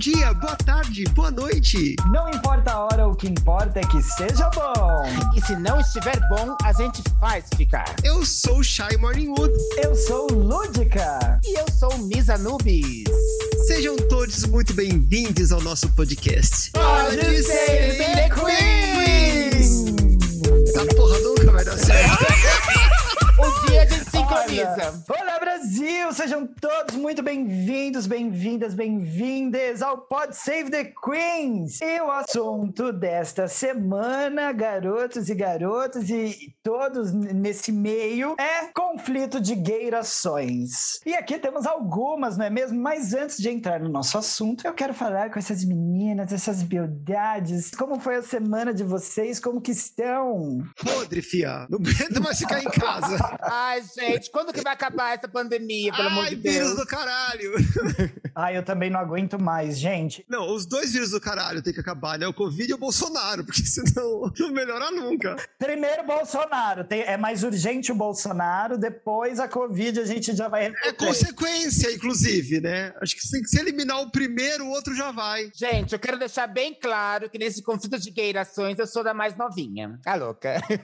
dia, boa tarde, boa noite. Não importa a hora, o que importa é que seja bom. E se não estiver bom, a gente faz ficar. Eu sou Shy Morningwood. Eu sou Lúdica. E eu sou Misa Nubes. Sejam todos muito bem-vindos ao nosso podcast. Pode ser The Queens! Essa porra nunca vai dar certo. Dia a gente sincroniza. Olha, olá, Brasil! Sejam todos muito bem-vindos, bem-vindas, bem-vindes ao Pod Save the Queens! E o assunto desta semana, garotos e garotas, e todos nesse meio, é conflito de gueirações. E aqui temos algumas, não é mesmo? Mas antes de entrar no nosso assunto, eu quero falar com essas meninas, essas beldades. Como foi a semana de vocês? Como que estão? Podre, fia. Não aguento mais ficar em casa. Ai, gente, quando que vai acabar essa pandemia, pelo amor Ai, de vírus Deus? do caralho. Ai, eu também não aguento mais, gente. Não, os dois vírus do caralho tem que acabar, né? O Covid e o Bolsonaro, porque senão não melhora nunca. Primeiro Bolsonaro, tem- é mais urgente o Bolsonaro, depois a Covid a gente já vai É consequência, inclusive, né? Acho que se, se eliminar o primeiro, o outro já vai. Gente, eu quero deixar bem claro que nesse conflito de gueirações eu sou da mais novinha. Tá louca? Ai,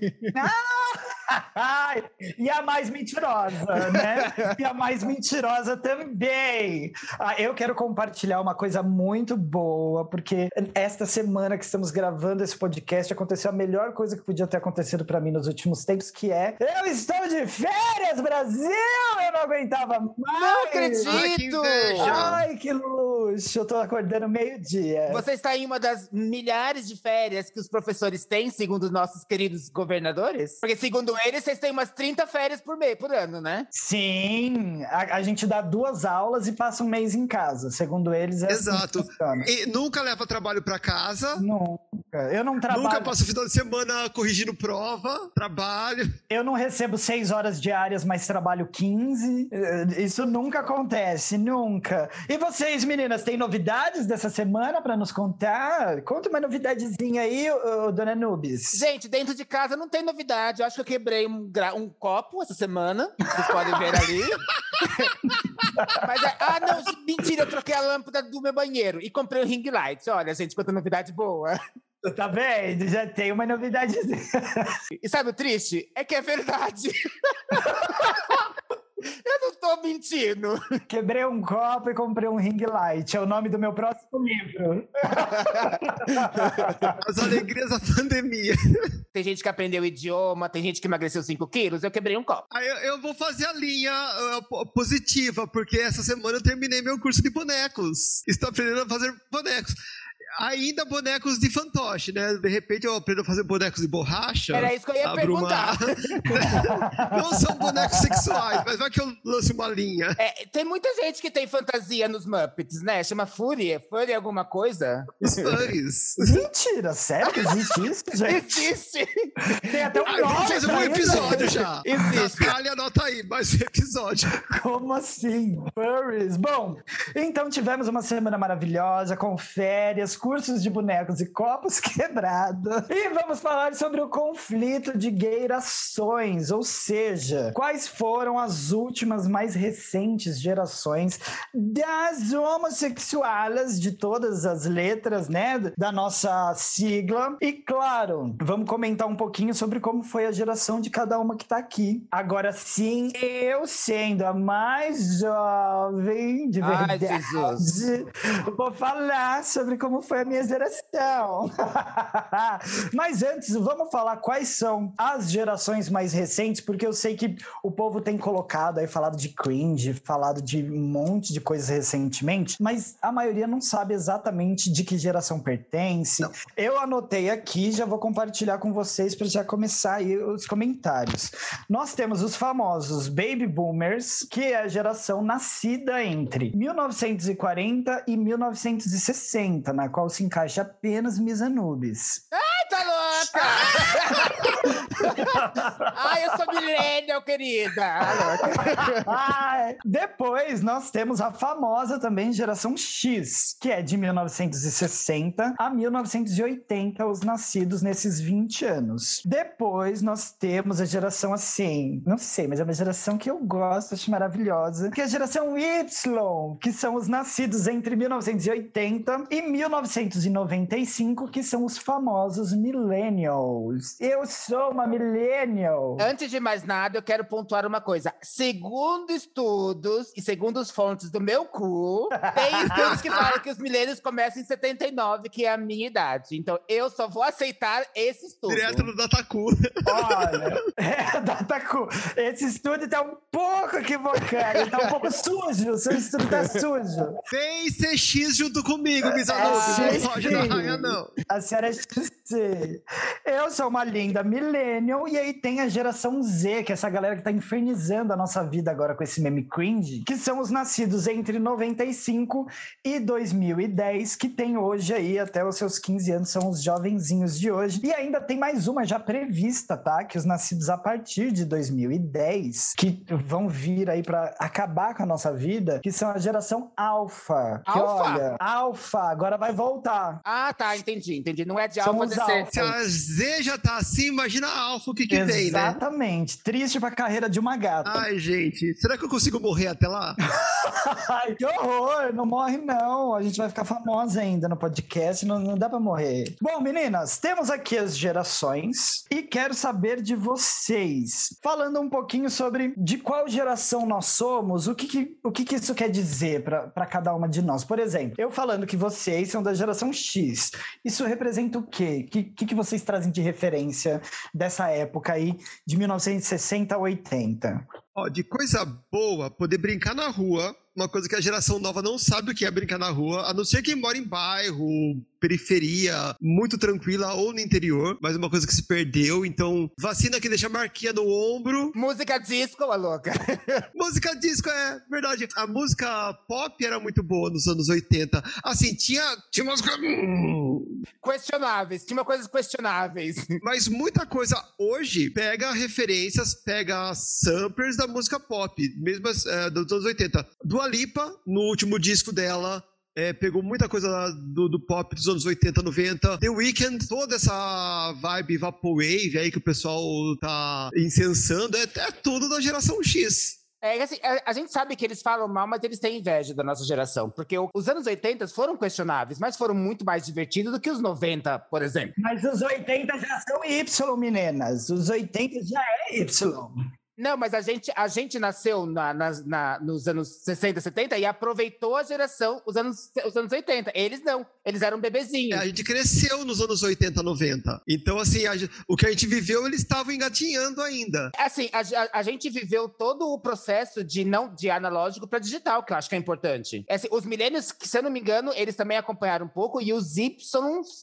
e a mais mentirosa, né? E a mais mentirosa também. Ah, eu quero compartilhar uma coisa muito boa, porque esta semana que estamos gravando esse podcast aconteceu a melhor coisa que podia ter acontecido para mim nos últimos tempos, que é eu estou de férias, Brasil! Eu não aguentava mais! Não acredito! Ai, que inveja! Ai, que luxo! Eu tô acordando meio-dia. Você está em uma das milhares de férias que os professores têm, segundo nossos queridos governadores? Porque, segundo eles, vocês têm umas 30 férias por mês, por ano, né? Sim, a, a gente dá duas aulas e passa um mês em casa. Segundo eles, é assim Exato. que funciona. E nunca leva trabalho pra casa. Nunca. Eu não trabalho. Nunca passa o final de semana corrigindo prova, trabalho. Eu não recebo seis horas diárias, mas trabalho 15. Eh, Isso nunca acontece, nunca. E vocês, meninas, têm novidades dessa semana para nos contar? Conta uma novidadezinha aí, ô, ô, dona Nubes. Gente, dentro de casa não tem novidade. Eu acho que eu quebrei um, gra- um copo essa semana. Vocês podem ver ali. Mas, é- ah, não, mentira, eu troquei a lâmpada do meu banheiro e comprei um ring light. Olha, gente, quanta novidade boa. Tá vendo? Já tem uma novidadezinha. E sabe o triste? É que é verdade. eu não tô mentindo. Quebrei um copo e comprei um ring light. É o nome do meu próximo livro. As alegrias da pandemia. Tem gente que aprendeu o idioma, tem gente que emagreceu 5 quilos. Eu quebrei um copo. Aí eu, eu vou fazer a linha ah, po- positiva, porque essa semana eu terminei meu curso de bonecos. Estou aprendendo a fazer bonecos. Ainda bonecos de fantoche, né? De repente eu aprendo a fazer bonecos de borracha. Era isso que eu ia abro uma- perguntar. Não são bonecos sexuais, mas vai que eu lance uma linha. É, tem muita gente que tem fantasia nos Muppets, né? Chama Fúria. Fúria alguma coisa? Os fãs. Mentira, sério que existe isso, gente? Existe! Tem até um Ah, vamos nome fazer pra um episódio já. Existe. Natália, anota aí, mais um episódio. Como assim? Furries. Bom, então tivemos uma semana maravilhosa, com férias, cursos de bonecos e copos quebrados. E vamos falar sobre o conflito de gueirações, ou seja, quais foram as últimas mais recentes gerações das homossexuais de todas as letras, né, da nossa sigla. E claro, vamos comentar um pouquinho sobre como foi a geração de cada uma que tá aqui. Agora sim, eu sendo a mais jovem de Ai, verdade, Jesus. vou falar sobre como foi a minha geração. Mas antes, vamos falar quais são as gerações mais recentes, porque eu sei que o povo tem colocado aí, falado de cringe, falado de um monte de coisas recentemente, mas a maioria não sabe exatamente de que geração pertence. Não. Eu anotei aqui, já vou compartilhar com vocês para já começar aí os comentários. Nós temos os famosos Baby Boomers, que é a geração nascida entre 1940 e 1960, na qual se encaixa apenas Miss Anubis. Ai, tá louca! Ai, eu sou millennial, querida. Ai, Depois nós temos a famosa também geração X, que é de 1960 a 1980, os nascidos nesses 20 anos. Depois nós temos a geração assim, não sei, mas é uma geração que eu gosto, acho maravilhosa, que é a geração Y, que são os nascidos entre 1980 e 1995, que são os famosos millennials. Eu sou uma millennial. Antes de mais nada, eu quero pontuar uma coisa. Segundo estudos e segundo as fontes do meu cu, tem estudos que falam que os milênios começam em 79, que é a minha idade. Então, eu só vou aceitar esse estudo. Direto no Dataku. Olha, é, Dataku, esse estudo tá um pouco equivocado, ele tá um pouco sujo, o seu estudo tá sujo. Vem ser X junto comigo, Miss É. Não foge da raia, não. A senhora é XC. Eu sou uma linda millennial, e aí tem a geração Z, que é essa galera que tá infernizando a nossa vida agora com esse meme cringe, que são os nascidos entre 95 e 2010, que tem hoje aí até os seus 15 anos, são os jovenzinhos de hoje. E ainda tem mais uma já prevista, tá? Que os nascidos a partir de 2010, que vão vir aí pra acabar com a nossa vida, que são a geração alfa. Que Alfa? olha, alfa, agora vai voltar. Ah, tá, entendi, entendi. Não é de alfa Somos descer. alfa. Se a Z já tá assim, imagina a Alfa o que que vem, né? Exatamente. Triste pra carreira de uma gata. Ai, gente, será que eu consigo morrer até lá? Ai, que horror! Não morre, não. A gente vai ficar famosa ainda no podcast, não, não dá pra morrer. Bom, meninas, temos aqui as gerações e quero saber de vocês. Falando um pouquinho sobre de qual geração nós somos, o que, que- o que, que isso quer dizer pra pra cada uma de nós. Por exemplo, eu falando que vocês são da geração X, isso representa o quê? O que, que, que vocês trazem de referência dessa época aí, de 1960 a 80? Ó, de coisa boa, poder brincar na rua, uma coisa que a geração nova não sabe o que é brincar na rua, a não ser quem mora em bairro, periferia, muito tranquila ou no interior, mas uma coisa que se perdeu, então vacina que deixa marquinha no ombro. Música disco, a louca. Música disco é verdade. A música pop era muito boa nos anos 80. Assim, tinha, tinha umas coisas. Questionáveis. Tinha coisas questionáveis. Mas muita coisa hoje pega referências, pega samplers da música pop, mesmo eh, dos anos 80. Dua Lipa, no último disco dela, eh, pegou muita coisa do, do pop dos anos 80, 90. The Weeknd, toda essa vibe Vaporwave aí que o pessoal tá incensando, é, é tudo da geração X. É assim, a, a gente sabe que eles falam mal, mas eles têm inveja da nossa geração. Porque o- os anos 80 foram questionáveis, mas foram muito mais divertidos do que os 90, por exemplo. Mas os 80 já são Y, meninas. Os 80 já é Y. Não, mas a gente, a gente nasceu na- nas- na- nos anos 60, 70 e aproveitou a geração, os anos, os anos 80. Eles não, eles eram É, bebezinhos. a gente cresceu nos anos 80, 90. Então, assim, a o que a gente viveu, eles estavam engatinhando ainda. Assim, a, a- a gente viveu todo o processo de não de analógico para digital, que eu acho que é importante. É assim, os milênios, que se eu não me engano, eles também acompanharam um pouco, e os Y,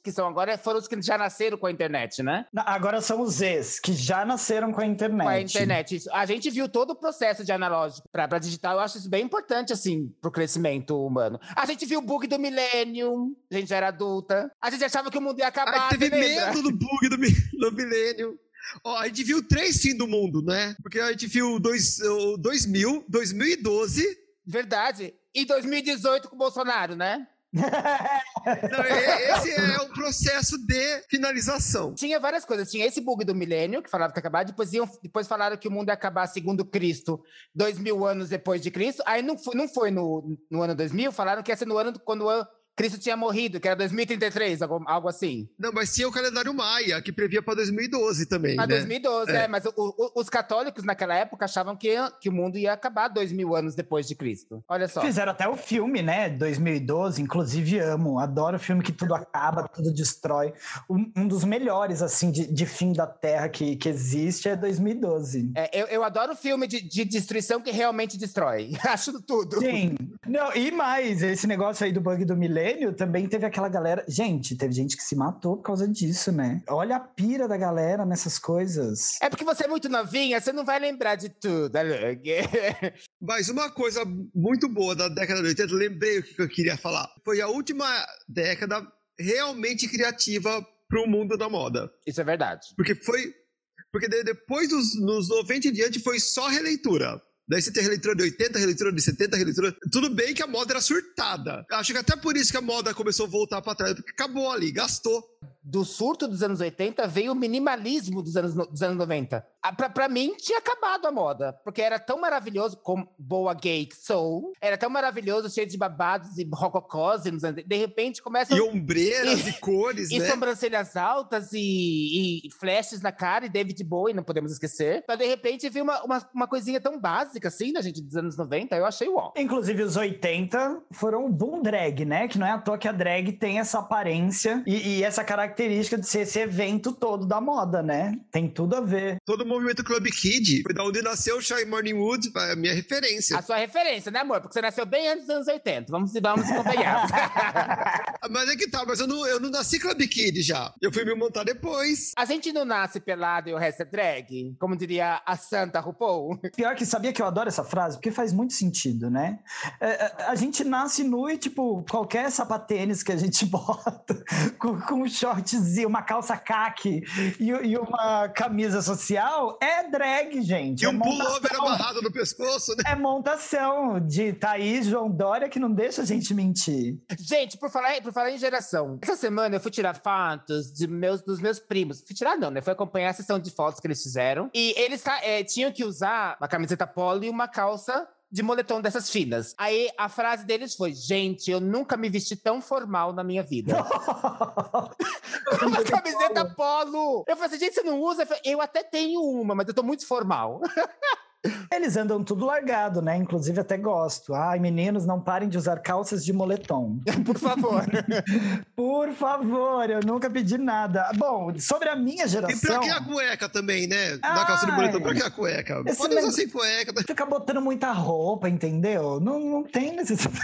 que são agora, foram os que já nasceram com a internet, né? Na- Agora são os Zs, que já nasceram com a internet. Com a internet. Isso. A gente viu todo o processo de analógico para digital. Eu acho isso bem importante, assim, pro crescimento humano. A gente viu o bug do Millennium, a gente já era adulta. A gente achava que o mundo ia acabar. Ai, teve você lembra? medo do bug do, do milênio. Ó, a gente viu três fins do mundo, né? Porque a gente viu dois, o 2000, 2012. Verdade. E 2018 com o Bolsonaro, né? Não, e- esse é o processo de finalização. Tinha várias coisas. Tinha esse bug do milênio, que falava que ia acabar. Depois, iam, depois falaram que o mundo ia acabar segundo Cristo, dois mil anos depois de Cristo. Aí não foi, não foi no, no ano 2000, falaram que ia ser no ano do- quando o Cristo tinha morrido, que era 2033, algo, algo assim. Não, mas tinha o calendário Maia, que previa para 2012 também, Para né? 2012, É. é. Mas o- o- os católicos naquela época achavam que, que o mundo ia acabar dois mil anos depois de Cristo. Olha só. Fizeram até o filme, né? 2012, inclusive amo. Adoro filme que tudo acaba, tudo destrói. Um, um dos melhores, assim, de, de fim da Terra que, que existe é 2012. É, eu, eu adoro filme de, de destruição que realmente destrói. Acho tudo. Sim. Não, e mais, esse negócio aí do bug do milênio também teve aquela galera. Gente, teve gente que se matou por causa disso, né? Olha a pira da galera nessas coisas. É porque você é muito novinha, você não vai lembrar de tudo, Alug. Mas uma coisa muito boa da década de 80, lembrei o que eu queria falar. Foi a última década realmente criativa para o mundo da moda. Isso é verdade. Porque foi, Porque depois dos nos 90 em diante foi só releitura. Daí você tem releitura de 80, releitura de 70, releitura. Tudo bem que a moda era surtada. Acho que até por isso que a moda começou a voltar para trás, porque acabou ali, gastou. Do surto dos anos 80 veio o minimalismo dos anos, dos anos 90. Pra, pra mim, tinha acabado a moda, porque era tão maravilhoso como Boa Gay Soul, era tão maravilhoso, cheio de babados e rococós, e de repente começa. E ombreiras e, e cores, e né? E sobrancelhas altas e, e, flashes na cara, e David Bowie, não podemos esquecer. Mas de repente veio uma, uma, uma coisinha tão básica assim, né, gente, dos anos 90, eu achei uau. Inclusive, os 80 foram o boom drag, né? Que não é à toa que a drag tem essa aparência e, e essa característica de ser esse evento todo da moda, né? Tem tudo a ver. Todo movimento Club Kid, foi da onde nasceu o Shy Morning Wood, é a minha referência. A sua referência, né, amor? Porque você nasceu bem antes dos anos 80. Vamos, vamos acompanhar. mas é que tá, mas eu não, eu não nasci Club Kid já. Eu fui me montar depois. A gente não nasce pelado e o resto é drag? Como diria a Santa RuPaul? Pior que sabia que eu adoro essa frase, porque faz muito sentido, né? É, a gente nasce nu e, tipo, qualquer sapatênis que a gente bota, com, com um shortzinho, uma calça caque e, e uma camisa social, é drag, gente. E é um pullover amarrado no pescoço, né? É montação de Thaís João Dória que não deixa a gente mentir. Gente, por falar, por falar em geração, essa semana eu fui tirar fotos de meus, dos meus primos. Fui tirar, não, né? Fui acompanhar a sessão de fotos que eles fizeram. E eles é, tinham que usar uma camiseta polo e uma calça de moletom dessas finas. Aí a frase deles foi: Gente, eu nunca me vesti tão formal na minha vida. uma camiseta polo. Eu falei assim: Gente, você não usa? Eu, até tenho uma, mas eu tô muito formal. Eles andam tudo largado, né? Inclusive até gosto. Ai, meninos, não parem de usar calças de moletom. Por favor. Por favor, eu nunca pedi nada. Bom, sobre a minha geração... E pra que a cueca também, né? Na calça de moletom, pra que a cueca? Pode usar sem cueca. Fica botando muita roupa, entendeu? Não, não tem necessidade.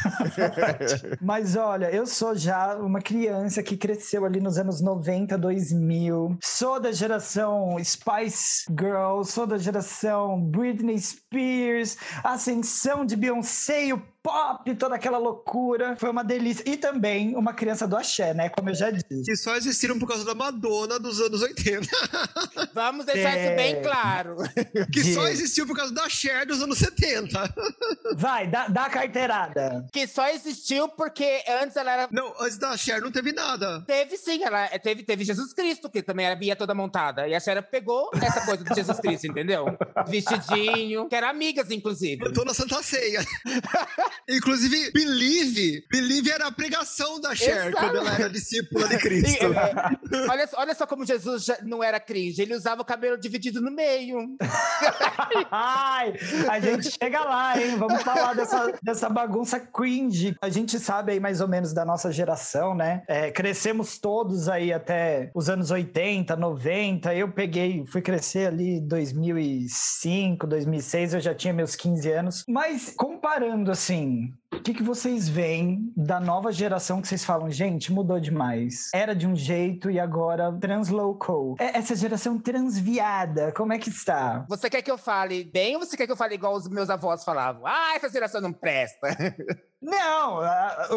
Mas olha, eu sou já uma criança que cresceu ali nos anos 90, 2000. Sou da geração Spice Girls, sou da geração Britney Britney Spears, ascensão de Beyoncé e o pop, toda aquela loucura. Foi uma delícia. E também uma criança do axé, né? Como eu já disse. Que só existiram por causa da Madonna dos anos 80. Vamos deixar é... isso bem claro. Que só existiu por causa da Cher dos anos 70. Vai, dá, dá a carteirada. Que só existiu porque antes ela era. Não, antes da Cher não teve nada. Teve sim, ela teve, teve Jesus Cristo, que também era via toda montada. E a Cher pegou essa coisa do Jesus Cristo, entendeu? Vestidinho, que eram amigas, inclusive. Eu tô na Santa Ceia. Inclusive, Believe, Believe era a pregação da Cher Exato. quando ela era discípula de Cristo. É, olha, olha só como Jesus não era cringe, ele usava o cabelo dividido no meio. Ai, a gente chega lá, hein? Vamos falar dessa, dessa bagunça cringe. A gente sabe aí mais ou menos da nossa geração, né? É, crescemos todos aí até os anos 80, 90. Eu peguei, fui crescer ali 2005, 2006, eu já tinha meus 15 anos. Mas comparando assim, o que, que vocês veem da nova geração que vocês falam, gente, mudou demais. Era de um jeito e agora translocou. É essa geração transviada, como é que está? Você quer que eu fale bem ou você quer que eu fale igual os meus avós falavam? Ah, essa geração não presta. Não,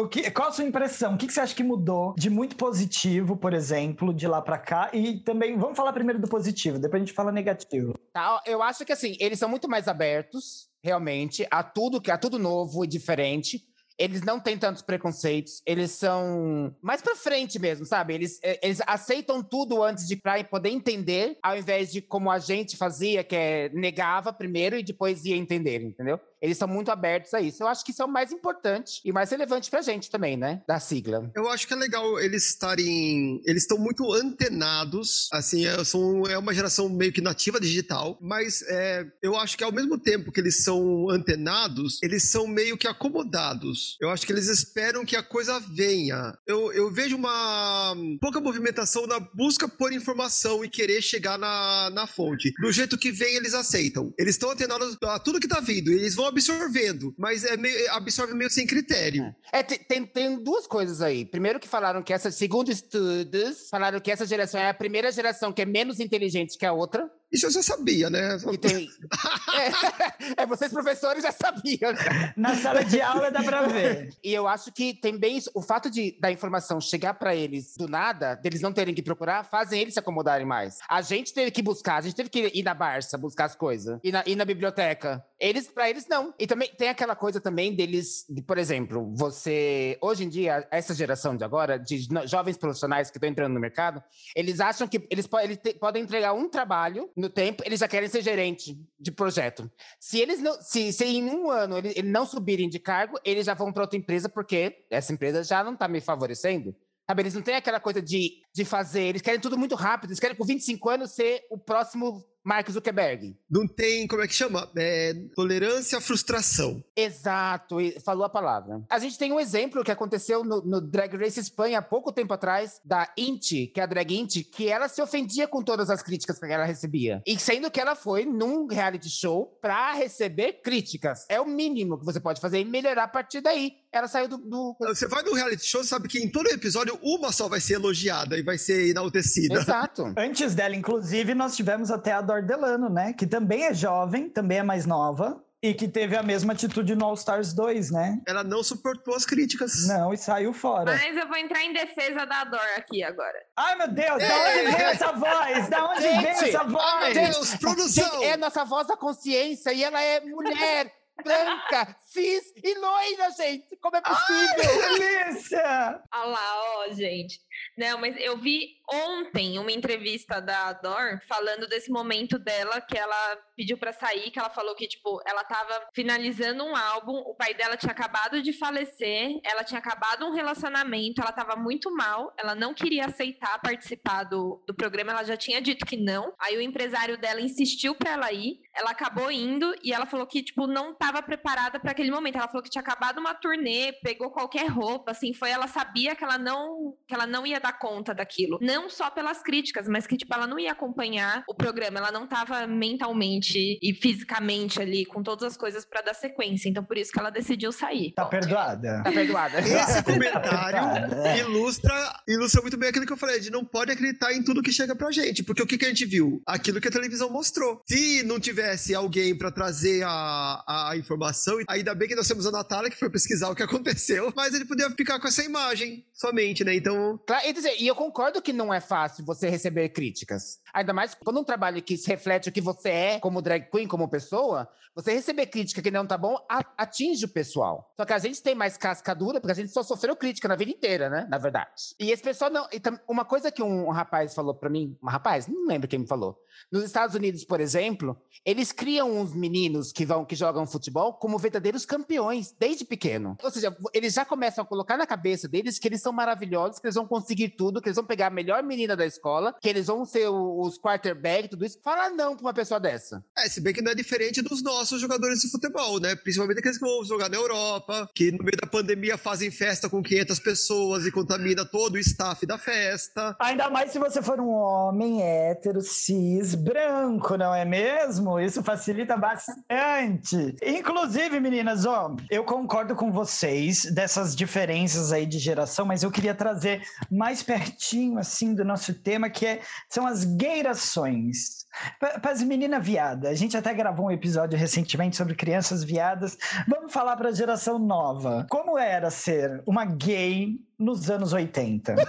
o que, qual a sua impressão? O que, que você acha que mudou de muito positivo, por exemplo, de lá para cá? E também, vamos falar primeiro do positivo, depois a gente fala negativo. Tá, eu acho que assim, eles são muito mais abertos, realmente, a tudo que a tudo novo e diferente. Eles não têm tantos preconceitos, eles são mais pra frente mesmo, sabe? Eles, eles aceitam tudo antes de poder entender, ao invés de como a gente fazia, que é negava primeiro e depois ia entender, entendeu? Eles são muito abertos a isso. Eu acho que isso é o mais importante e mais relevante pra gente também, né? Da sigla. Eu acho que é legal eles estarem. Eles estão muito antenados. Assim, é, são, é uma geração meio que nativa digital, mas é, eu acho que ao mesmo tempo que eles são antenados, eles são meio que acomodados. Eu acho que eles esperam que a coisa venha. Eu, eu vejo uma pouca movimentação na busca por informação e querer chegar na, na fonte. Do jeito que vem, eles aceitam. Eles estão antenados a tudo que tá vindo. Eles vão absorvendo, mas é meio, absorve meio sem critério. É, tem, tem duas coisas aí. Primeiro que falaram que essa, segundo estudos, falaram que essa geração é a primeira geração que é menos inteligente que a outra. Isso eu já sabia, né? Que tem... é, é, vocês professores já sabiam. Na sala de aula dá pra ver. E eu acho que tem bem isso. O fato de da informação chegar para eles do nada, deles não terem que procurar, fazem eles se acomodarem mais. A gente teve que buscar, a gente teve que ir na Barça buscar as coisas, ir na, ir na biblioteca. Eles, para eles, não. E também tem aquela coisa também deles, de, por exemplo, você. Hoje em dia, essa geração de agora, de jovens profissionais que estão entrando no mercado, eles acham que eles, eles podem entregar um trabalho no tempo, eles já querem ser gerente de projeto. Se eles não. Se, se em um ano eles, eles não subirem de cargo, eles já vão para outra empresa, porque essa empresa já não está me favorecendo. Sabe, eles não têm aquela coisa de, de fazer, eles querem tudo muito rápido, eles querem com 25 anos ser o próximo Mark Zuckerberg. Não tem, como é que chama? É, tolerância à frustração. Exato, falou a palavra. A gente tem um exemplo que aconteceu no, no, Drag Race Espanha há pouco tempo atrás, da Inti, que é a drag Inti, que ela se ofendia com todas as críticas que ela recebia. E sendo que ela foi num reality show pra receber críticas. É o mínimo que você pode fazer e melhorar a partir daí. Ela saiu do, do... Você vai no reality show, sabe que em todo episódio uma só vai ser elogiada vai ser enaltecida. Exato. Antes dela, inclusive, nós tivemos até a Dor Delano, né? Que também é jovem, também é mais nova. E que teve a mesma atitude no All Stars 2, né? Ela não suportou as críticas. Não, e saiu fora. Mas eu vou entrar em defesa da Dor aqui agora. Ai, meu Deus, da onde veio essa voz? Da onde Gente, veio essa voz? Ai, meu Deus, produção! Gente, é nossa voz da consciência e ela é mulher. branca, cis e loira, gente. Como é possível? Ai, delícia! Olha lá, ó, gente. Não, mas eu vi ontem uma entrevista da Dor falando desse momento dela que ela pediu para sair, que ela falou que tipo, ela tava finalizando um álbum, o pai dela tinha acabado de falecer, ela tinha acabado um relacionamento, ela tava muito mal, ela não queria aceitar participar do, do programa, ela já tinha dito que não. Aí o empresário dela insistiu para ela ir, ela acabou indo e ela falou que tipo não tava preparada para aquele momento. Ela falou que tinha acabado uma turnê, pegou qualquer roupa, assim, foi ela sabia que ela não que ela não ia dar conta daquilo. Não só pelas críticas, mas que, tipo, ela não ia acompanhar o programa, ela não tava mentalmente e fisicamente ali com todas as coisas para dar sequência. Então, por isso que ela decidiu sair. Tá perdoada. Tá perdoada. Esse comentário é. ilustra, ilustra muito bem aquilo que eu falei, de não pode acreditar em tudo que chega pra gente. Porque o que, que a gente viu? Aquilo que a televisão mostrou. Se não tivesse alguém para trazer a, a informação, ainda bem que nós temos a Natália, que foi pesquisar o que aconteceu, mas ele podia ficar com essa imagem somente, né? Então. Claro, e, dizer, e eu concordo que não é fácil você receber críticas. Ainda mais quando um trabalho que reflete o que você é como drag queen, como pessoa, você receber crítica que não tá bom atinge o pessoal. Só que a gente tem mais casca dura porque a gente só sofreu crítica na vida inteira, né? Na verdade. E esse pessoal não. Uma coisa que um rapaz falou para mim, um rapaz, não lembro quem me falou. Nos Estados Unidos, por exemplo, eles criam uns meninos que vão que jogam futebol como verdadeiros campeões desde pequeno. Ou seja, eles já começam a colocar na cabeça deles que eles são maravilhosos, que eles vão conseguir tudo, que eles vão pegar a melhor menina da escola, que eles vão ser os quarterback, tudo isso. Fala não pra uma pessoa dessa. É, se bem que não é diferente dos nossos jogadores de futebol, né? Principalmente aqueles que vão jogar na Europa, que no meio da pandemia fazem festa com 500 pessoas e contamina todo o staff da festa. Ainda mais se você for um homem hétero, cis, branco, não é mesmo? Isso facilita bastante. Inclusive, meninas, ó, eu concordo com vocês dessas diferenças aí de geração, mas eu queria trazer mais pertinho, assim, do nosso tema, que é, são as gairações. Para as meninas viadas, a gente até gravou um episódio recentemente sobre crianças viadas. Vamos falar para a geração nova. Como era ser uma gay nos anos 80? é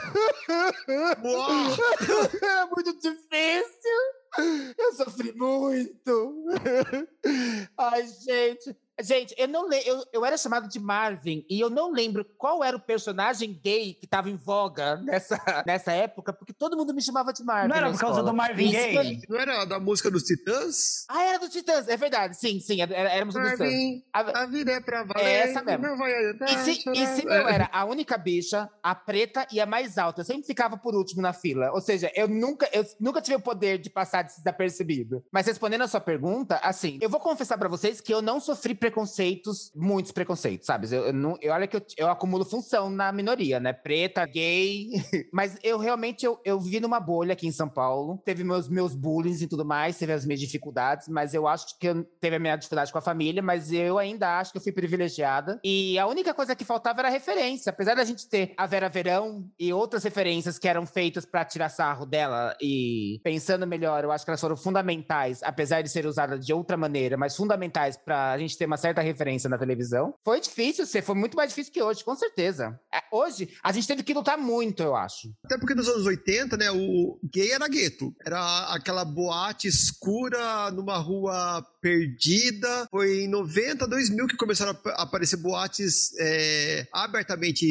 muito difícil. Eu sofri muito. Ai, gente. Gente, eu não lembro. Eu, eu era chamado de Marvin e eu não lembro qual era o personagem gay que estava em voga nessa, nessa época, porque todo mundo me chamava de Marvin. Não era por causa do Marvin gay? Não era da música dos Titãs? Ah, era dos Titãs, é verdade. Sim, sim, era, éramos Marvin, dos Titãs. A, a vida é pra valer. É essa mesmo. Não vai e se, e se eu era a única bicha, a preta e a mais alta, eu sempre ficava por último na fila. Ou seja, eu nunca, eu nunca tive o poder de passar desapercebido. Mas respondendo a sua pergunta, assim, eu vou confessar para vocês que eu não sofri preconceitos, muitos preconceitos, sabe? Eu, eu, não, eu olha que eu, eu acumulo função na minoria, né? Preta, gay. Mas eu realmente eu, eu vivi numa bolha aqui em São Paulo. Teve meus, meus bullying e tudo mais, teve as minhas dificuldades, mas eu acho que eu teve a minha dificuldade com a família, mas eu ainda acho que eu fui privilegiada. E a única coisa que faltava era referência. Apesar da gente ter a Vera Verão e outras referências que eram feitas para tirar sarro dela e pensando melhor, eu acho que elas foram fundamentais, apesar de ser usadas de outra maneira, mas fundamentais para a gente ter uma certa referência na televisão. Foi difícil ser, foi muito mais difícil que hoje, com certeza. É, hoje, a gente teve que lutar muito, eu acho. Até porque nos anos 80, né, o gay era gueto. Era aquela boate escura numa rua perdida. Foi em 90, 2000 que começaram a aparecer boates é, abertamente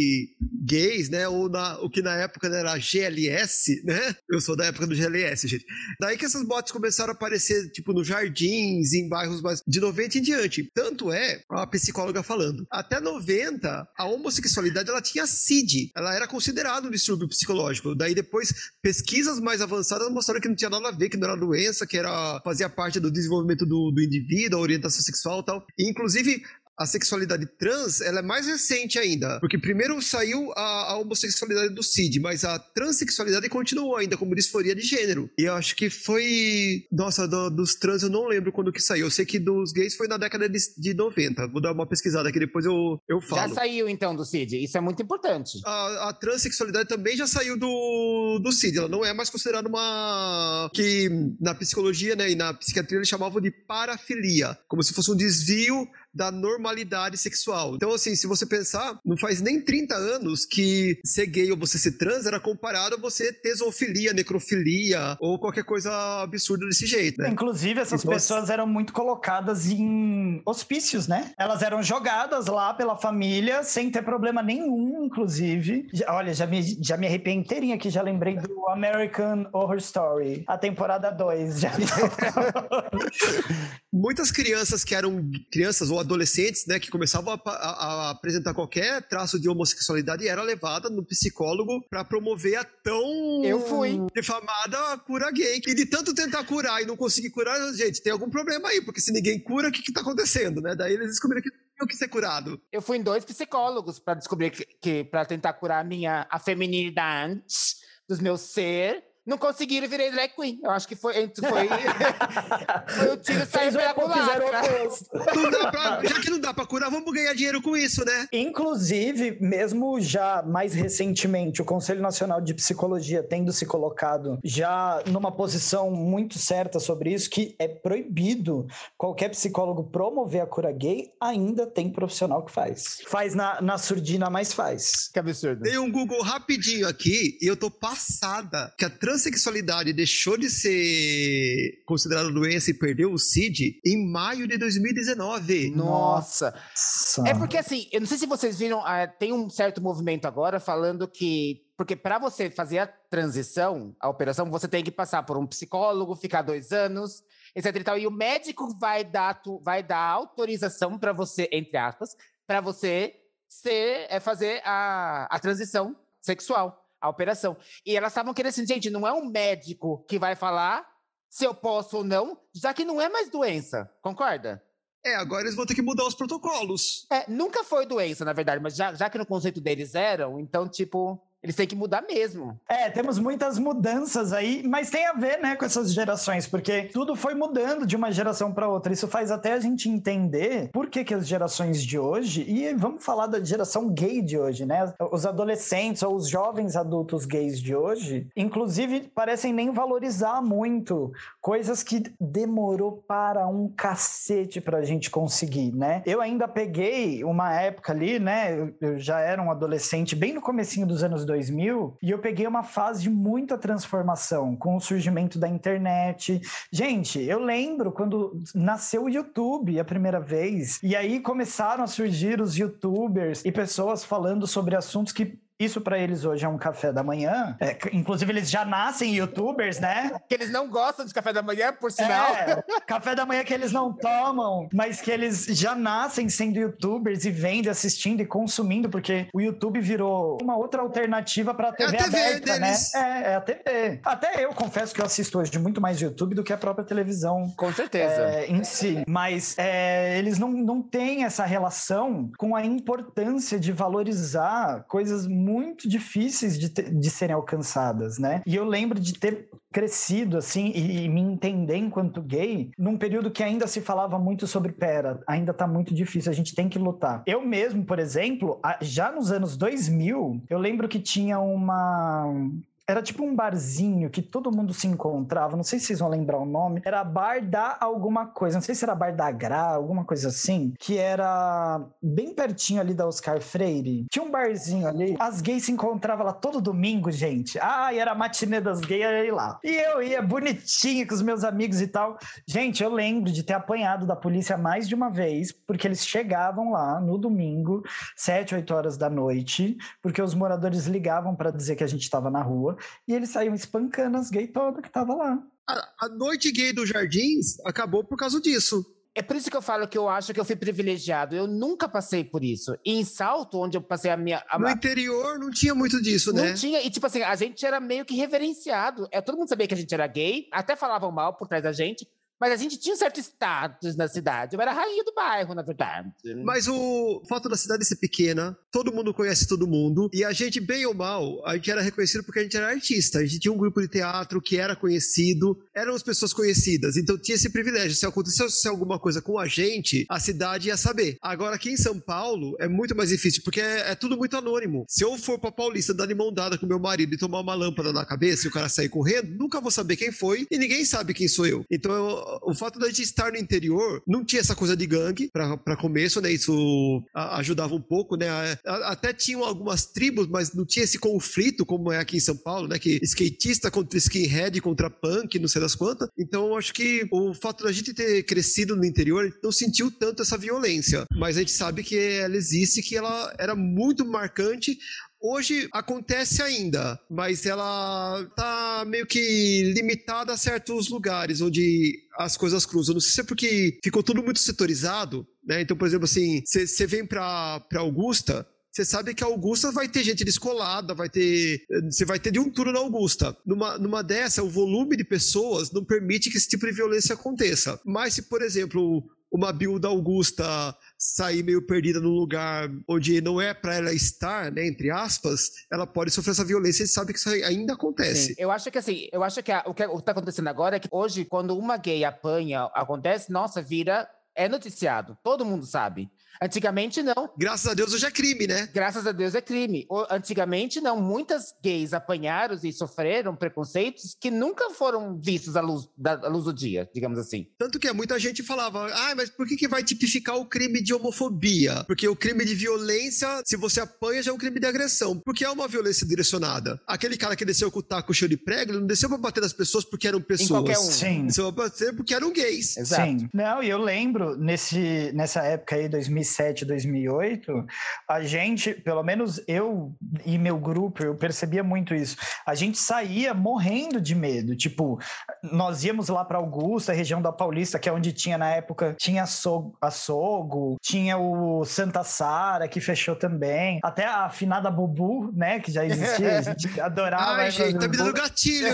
gays, né? Ou na, o que na época era GLS, né? Eu sou da época do GLS, gente. Daí que essas boates começaram a aparecer, tipo, nos jardins, em bairros mais de 90 em diante. Tanto é, a psicóloga falando, até 90, a homossexualidade ela tinha CID, ela era considerada um distúrbio psicológico. Daí depois, pesquisas mais avançadas mostraram que não tinha nada a ver, que não era doença, que era fazia parte do desenvolvimento do, do indivíduo, a orientação sexual e tal. E, inclusive, a sexualidade trans ela é mais recente ainda. Porque primeiro saiu a, a, homossexualidade do CID, mas a transexualidade continuou ainda como disforia de gênero. E eu acho que foi. Nossa, do, dos trans eu não lembro quando que saiu. Eu sei que dos gays foi na década de, de 90. Vou dar uma pesquisada aqui, depois eu, eu falo. Já saiu então do CID, isso é muito importante. A, a transexualidade também já saiu do, do CID. Ela não é mais considerada uma. que na psicologia né, e na psiquiatria eles chamavam de parafilia como se fosse um desvio da normalidade sexual. Então, assim, se você pensar, não faz nem 30 anos que ser gay ou você ser trans era comparado a você ter zoofilia, necrofilia ou qualquer coisa absurda desse jeito, né? Inclusive, essas então, pessoas eram muito colocadas em hospícios, né? Elas eram jogadas lá pela família sem ter problema nenhum, inclusive. Olha, já me, já me arrepiei inteirinha aqui, já lembrei do American Horror Story, a temporada 2. Já me... Muitas crianças que eram crianças ou adolescentes, né, que começavam a, a, a apresentar qualquer traço de homossexualidade era levada no psicólogo para promover a tão eu fui defamada cura gay. E de tanto tentar curar e não conseguir curar, gente, tem algum problema aí, porque se ninguém cura, o que que tá acontecendo, né? Daí eles descobriram que tinham que ser curado. Eu fui em dois psicólogos para descobrir que, que para tentar curar a minha a feminilidade dos meus ser não conseguiram virar drag queen. Eu acho que foi, foi, foi o tiro sair pela culatra. já que não dá pra curar, vamos ganhar dinheiro com isso, né? Inclusive, mesmo já mais recentemente, o Conselho Nacional de Psicologia tendo se colocado já numa posição muito certa sobre isso, que é proibido qualquer psicólogo promover a cura gay, ainda tem profissional que faz. Faz na, na surdina, mas faz. Que absurdo. Dei um Google rapidinho aqui e eu tô passada que a trans transexualidade deixou de ser considerada doença e perdeu o CID em maio de 2019. Nossa! Nossa. É porque assim, eu não sei se vocês viram, uh, tem um certo movimento agora falando que porque para você fazer a transição, a operação, você tem que passar por um psicólogo, ficar dois anos, etc. E, tal, e o médico vai dar, vai dar autorização para você, entre aspas, para você ser, é, fazer a, a transição sexual a operação. E elas estavam querendo assim, gente, não é um médico que vai falar se eu posso ou não, já que não é mais doença, concorda? É, agora eles vão ter que mudar os protocolos. É, nunca foi doença, na verdade, mas já, já que no conceito deles eram, então, tipo, eles têm que mudar mesmo. É, temos muitas mudanças aí, mas tem a ver, né, com essas gerações, porque tudo foi mudando de uma geração para outra. Isso faz até a gente entender por que, que as gerações de hoje, e vamos falar da geração gay de hoje, né? Os adolescentes ou os jovens adultos gays de hoje, inclusive, parecem nem valorizar muito coisas que demorou para um cacete pra gente conseguir, né? Eu ainda peguei uma época ali, né? Eu já era um adolescente bem no comecinho dos anos 2000 e eu peguei uma fase de muita transformação com o surgimento da internet. Gente, eu lembro quando nasceu o YouTube a primeira vez e aí começaram a surgir os youtubers e pessoas falando sobre assuntos que isso para eles hoje é um café da manhã. É, inclusive, eles já nascem youtubers, né? Que eles não gostam de café da manhã, por sinal. É, café da manhã que eles não tomam, mas que eles já nascem sendo youtubers e vendo, assistindo e consumindo, porque o YouTube virou uma outra alternativa para a TV, é a TV aberta, deles. né? É, é a TV. Até eu confesso que eu assisto hoje muito mais YouTube do que a própria televisão Com certeza. é, em si. Mas é, eles não, não têm essa relação com a importância de valorizar coisas muito difíceis de, te- de serem alcançadas, né? E eu lembro de ter crescido assim e, e me entender enquanto gay num período que ainda se falava muito sobre pera, ainda tá muito difícil, a gente tem que lutar. Eu mesmo, por exemplo, já nos anos 2000, eu lembro que tinha uma era tipo um barzinho que todo mundo se encontrava, não sei se vocês vão lembrar o nome. Era Bar da alguma coisa, não sei se era Bar da Gra, alguma coisa assim, que era bem pertinho ali da Oscar Freire. Tinha um barzinho ali, as gays se encontravam lá todo domingo, gente. Ah, e era a matinê das gays, ir lá. E eu ia bonitinho com os meus amigos e tal. Gente, eu lembro de ter apanhado da polícia mais de uma vez, porque eles chegavam lá no domingo, 7, 8 horas da noite, porque os moradores ligavam para dizer que a gente estava na rua e eles saíam espancando as gays todas que tava lá. A, a noite gay dos Jardins acabou por causa disso. É por isso que eu falo que eu acho que eu fui privilegiado. Eu nunca passei por isso. E em Salto, onde eu passei a minha. a- No interior não tinha muito disso, não né? tinha. E, tipo assim, a gente era meio que reverenciado. É, todo mundo sabia que a gente era gay, até falavam mal por trás da gente, mas a gente tinha um certo status na cidade. Eu era a rainha do bairro, na verdade. Mas o fato da cidade ser pequena, todo mundo conhece todo mundo, e a gente, bem ou mal, a gente era reconhecido porque a gente era artista. A gente tinha um grupo de teatro que era conhecido, eram as pessoas conhecidas, então tinha esse privilégio. Se acontecesse alguma coisa com a gente, a cidade ia saber. Agora, aqui em São Paulo, é muito mais difícil, porque é, é tudo muito anônimo. Se eu for pra Paulista dar de mão dada com meu marido e tomar uma lâmpada na cabeça e o cara sair correndo, nunca vou saber quem foi e ninguém sabe quem sou eu. Então, eu- o fato da gente estar no interior, não tinha essa coisa de gangue pra começo, né? Isso ajudava um pouco, né? Até tinham algumas tribos, mas não tinha esse conflito como é aqui em São Paulo, né? Que skatista contra skinhead, contra punk, não sei das quantas. Então, eu acho que o fato da gente ter crescido no interior, não sentiu tanto essa violência. Mas a gente sabe que ela existe, que ela era muito marcante Hoje acontece ainda, mas ela tá meio que limitada a certos lugares onde as coisas cruzam. Não sei se é porque ficou tudo muito setorizado, né? Então, por exemplo, assim, você vem pra, pra Augusta, você sabe que a Augusta vai ter gente descolada, vai ter. Você vai ter de um turno na Augusta. Numa, numa dessa, o volume de pessoas não permite que esse tipo de violência aconteça. Mas se, por exemplo, uma build Augusta sair meio perdida num lugar onde não é para ela estar, né, entre aspas, ela pode sofrer essa violência e sabe que isso ainda acontece. Sim, eu acho que assim, eu acho que a- o que está acontecendo agora é que hoje, quando uma gay apanha, acontece, nossa, vira. É noticiado, todo mundo sabe. Antigamente não. Graças a Deus hoje é crime, né? Graças a Deus é crime. Antigamente não. Muitas gays apanharam e sofreram preconceitos que nunca foram vistos à luz, da, à luz do dia, digamos assim. Tanto que muita gente falava, ah, mas por que, que vai tipificar o crime de homofobia? Porque o crime de violência, se você apanha, já é um crime de agressão. Porque é uma violência direcionada. Aquele cara que desceu com o taco cheio de prego, ele não desceu pra bater nas pessoas porque eram pessoas. qualquer um. Sim. Desceu pra bater porque eram gays. Exato. Sim. Não, e eu lembro nesse, nessa época aí, 2007, 2008, a gente, pelo menos eu e meu grupo, eu percebia muito isso. A gente saía morrendo de medo. Tipo, nós íamos lá para Augusta, região da Paulista, que é onde tinha na época, tinha açougo tinha o Santa Sara, que fechou também. Até a afinada Bubu, né, que já existia. A gente adorava. Ai, gente, tá me dando gatilho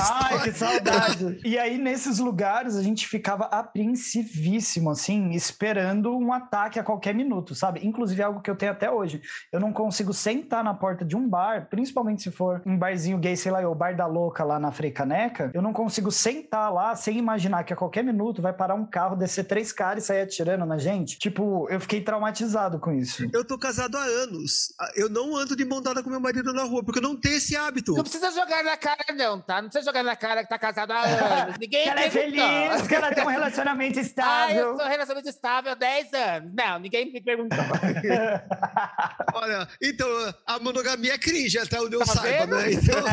Ai, que saudade. e aí, nesses lugares, a gente ficava apreensivíssimo, assim, esperando um ataque a qualquer minuto, sabe? Inclusive, é algo que eu tenho até hoje. Eu não consigo sentar na porta de um bar, principalmente se for um barzinho gay, sei lá, o bar da louca lá na Freicaneca, eu não consigo sentar lá sem imaginar que a qualquer minuto vai parar um carro, descer três caras e sair atirando na gente. Tipo, eu fiquei traumatizado com isso. Eu tô casado há anos. Eu não ando de mão dada com meu marido na rua, porque eu não tenho esse hábito. Não precisa jogar na cara, não, tá? Não precisa jogar na cara que tá casado há anos. Ninguém Que ela é feliz, que ela tem um relacionamento Ah, estável. eu sou relacionamento estável há 10 anos. Não, Não, ninguém me perguntou. Olha, então, a monogamia é cringe, até onde eu Tá saiba, vendo? né? Então,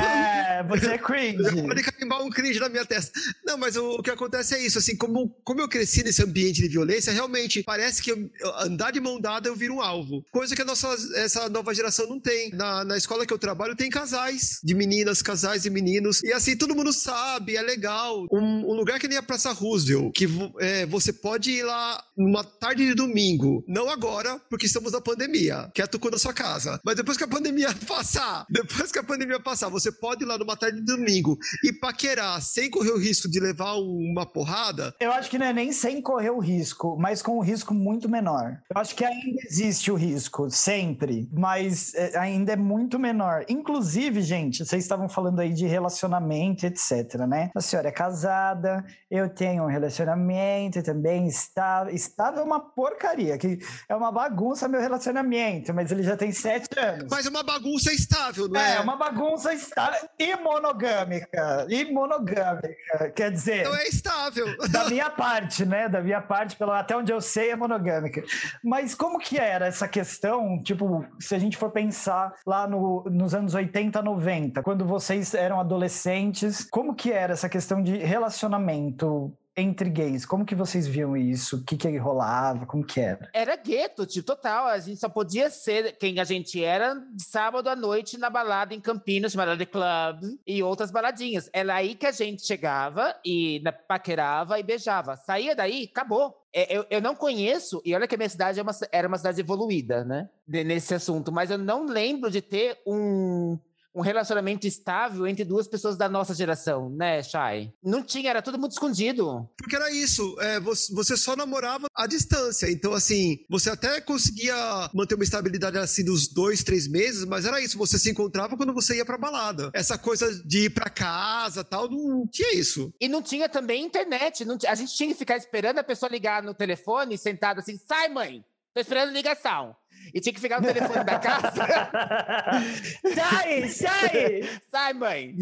É, você é cringe. pode carimbar um cringe na minha testa. Não, mas o, o que acontece é isso, assim, como, como eu cresci nesse ambiente de violência, realmente parece que eu- andar de mão dada eu viro um alvo. Coisa que a nossa, essa nova geração não tem. Na, na escola que eu trabalho tem casais de meninas, casais de meninos, e assim, todo mundo sabe, é legal. Um, um lugar que nem a Praça Roosevelt, que é, você pode ir lá numa tarde de domingo, não agora, porque estamos na pandemia, quieto com a sua casa. Mas depois que a pandemia passar, depois que a pandemia passar, você pode ir lá numa tarde de domingo e paquerar sem correr o risco de levar uma porrada. Eu acho que não é nem sem correr o risco, mas com um risco muito menor. Eu acho que ainda existe o risco, sempre, mas é, ainda é muito menor. Inclusive, gente, vocês estavam falando aí de relacionamento, etc, né? A senhora é casada, eu tenho um relacionamento também, está, estável é uma porcaria, que é uma bagunça meu relacionamento, mas ele já tem sete anos. Mas é uma bagunça estável, não é? É, uma bagunça estável e monogâmica. E monogâmica. Quer dizer, Não é estável. da minha parte, né? Da minha parte, pelo até onde eu sei, é monogâmica. Mas como que era essa questão? Tipo, se a gente for pensar lá no, nos anos 80, 90, quando vocês eram adolescentes, como que era essa questão de relacionamento entre gays? Como que vocês viam isso? O que que rolava? Como que era? Era gueto, tipo, total. A gente só podia ser quem a gente era sábado à noite na balada em Campinas, chamada The Club, e outras baladinhas. Era aí que a gente chegava e na- paquerava e beijava. Saía daí, acabou. É, eu, eu não conheço, e olha que a minha cidade é uma era uma cidade evoluída, né? nesse assunto, mas eu não lembro de ter um. Um relacionamento estável entre duas pessoas da nossa geração, né, Shai? Não tinha, era tudo muito escondido. Porque era isso, é, você, só namorava à distância. Então, assim, você até conseguia manter uma estabilidade assim dos dois, três meses, mas era isso, você se encontrava quando você ia pra balada. Essa coisa de ir pra casa tal, não tinha isso. E não tinha também internet. não a gente tinha que ficar esperando a pessoa ligar no telefone, sentado assim, sai, mãe! Tô esperando ligação. E tinha que ficar no telefone da casa. sai, sai! sai, mãe!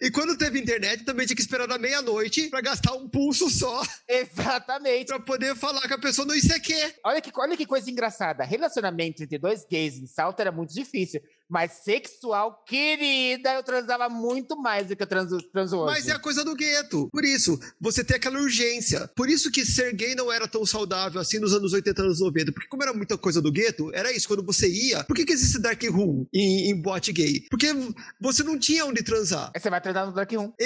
E quando teve internet, também tinha que esperar da meia-noite pra gastar um pulso só Exatamente. pra poder falar com a pessoa no ICQ. Olha que, olha que coisa engraçada. Relacionamento entre dois gays em salto era muito difícil. Mas sexual, querida, eu transava muito mais do que eu transo, transo hoje. Mas é a coisa do gueto. Por isso, você tem aquela urgência. Por isso que ser gay não era tão saudável assim nos anos 80, anos 90. Porque como era muita coisa do gueto, era isso. Quando você ia... Por que, que existe dark room em, em boate gay? Porque você não tinha onde transar. Aí você vai treinar no Dark Room. E-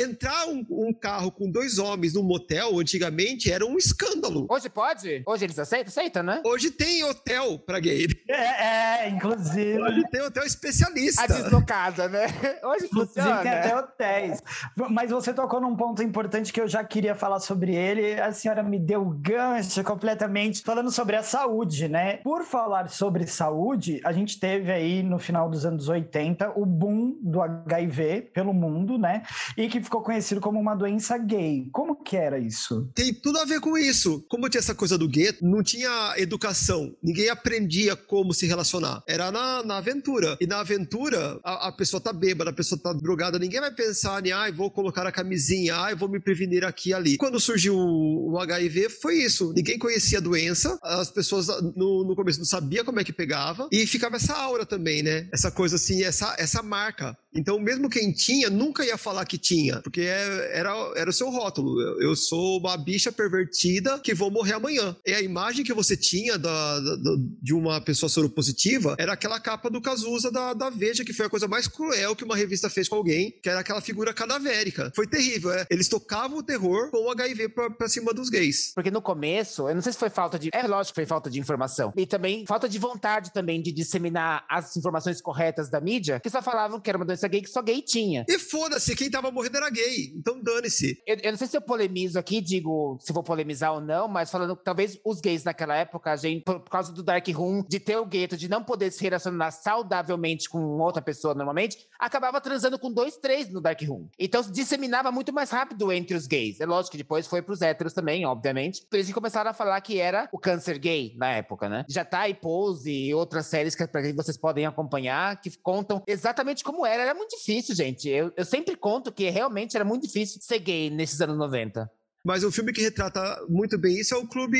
e- entrar um, um carro com dois homens num motel, antigamente, era um escândalo. Hoje pode? Hoje eles aceitam? Aceitam, né? Hoje tem hotel pra gay. É, é, inclusive. Hoje tem hotel especialista. A deslocada, né? Hoje Inclusive, tem até funciona. hotéis. Mas você tocou num ponto importante que eu já queria falar sobre ele. A senhora me deu gancho completamente falando sobre a saúde, né? Por falar sobre saúde, a gente teve aí no final dos anos 80 o boom do HIV pelo mundo, né? E que ficou conhecido como uma doença gay. Como que era isso? Tem tudo a ver com isso. Como tinha essa coisa do gueto, não tinha educação. Ninguém aprendia como se relacionar. Era na, na aventura. E na aventura, a, a pessoa tá bêbada, a pessoa tá drogada. Ninguém vai pensar em, ai, vou colocar a camisinha, ai, vou me prevenir aqui e ali. Quando surgiu o, o HIV, foi isso. Ninguém conhecia a doença. As pessoas no, no começo não sabiam como é que pegava. E ficava essa aura também, né? Essa coisa assim, essa, essa marca. Então, mesmo quem tinha, nunca ia falar que tinha. Porque é- era, era o seu rótulo. Eu, sou uma bicha pervertida que vou morrer amanhã. E a imagem que você tinha da, da- de uma pessoa soropositiva era aquela capa do Cazuza da, da Veja, que foi a coisa mais cruel que uma revista fez com alguém, que era aquela figura cadavérica. Foi terrível, é. Eles tocavam o terror com o HIV pra, pra cima dos gays. Porque no começo, eu não sei se foi falta de. É lógico que foi falta de informação. E também falta de vontade também de disseminar as informações corretas da mídia, que só falavam que era uma doença gay que só gay tinha. E foda-se, quem tava morrendo era gay. Então dane-se. Eu, eu não sei se eu polemizo aqui, digo se vou polemizar ou não, mas falando que talvez os gays naquela época, a gente, por, por causa do Dark Room, de ter o gueto, de não poder se relacionar saudavelmente com outra pessoa normalmente, acabava transando com dois, três no Dark Room. Então disseminava muito mais rápido entre os gays. É lógico que depois foi pros héteros também, obviamente. Isso que começaram a falar que era o câncer gay na época, né? Já tá aí Pose e outras séries que vocês podem acompanhar, que contam exatamente como era. Era muito difícil, gente. Eu, eu sempre conto que realmente era muito difícil ser gay nesses anos 90. Mas o filme que retrata muito bem isso é o Clube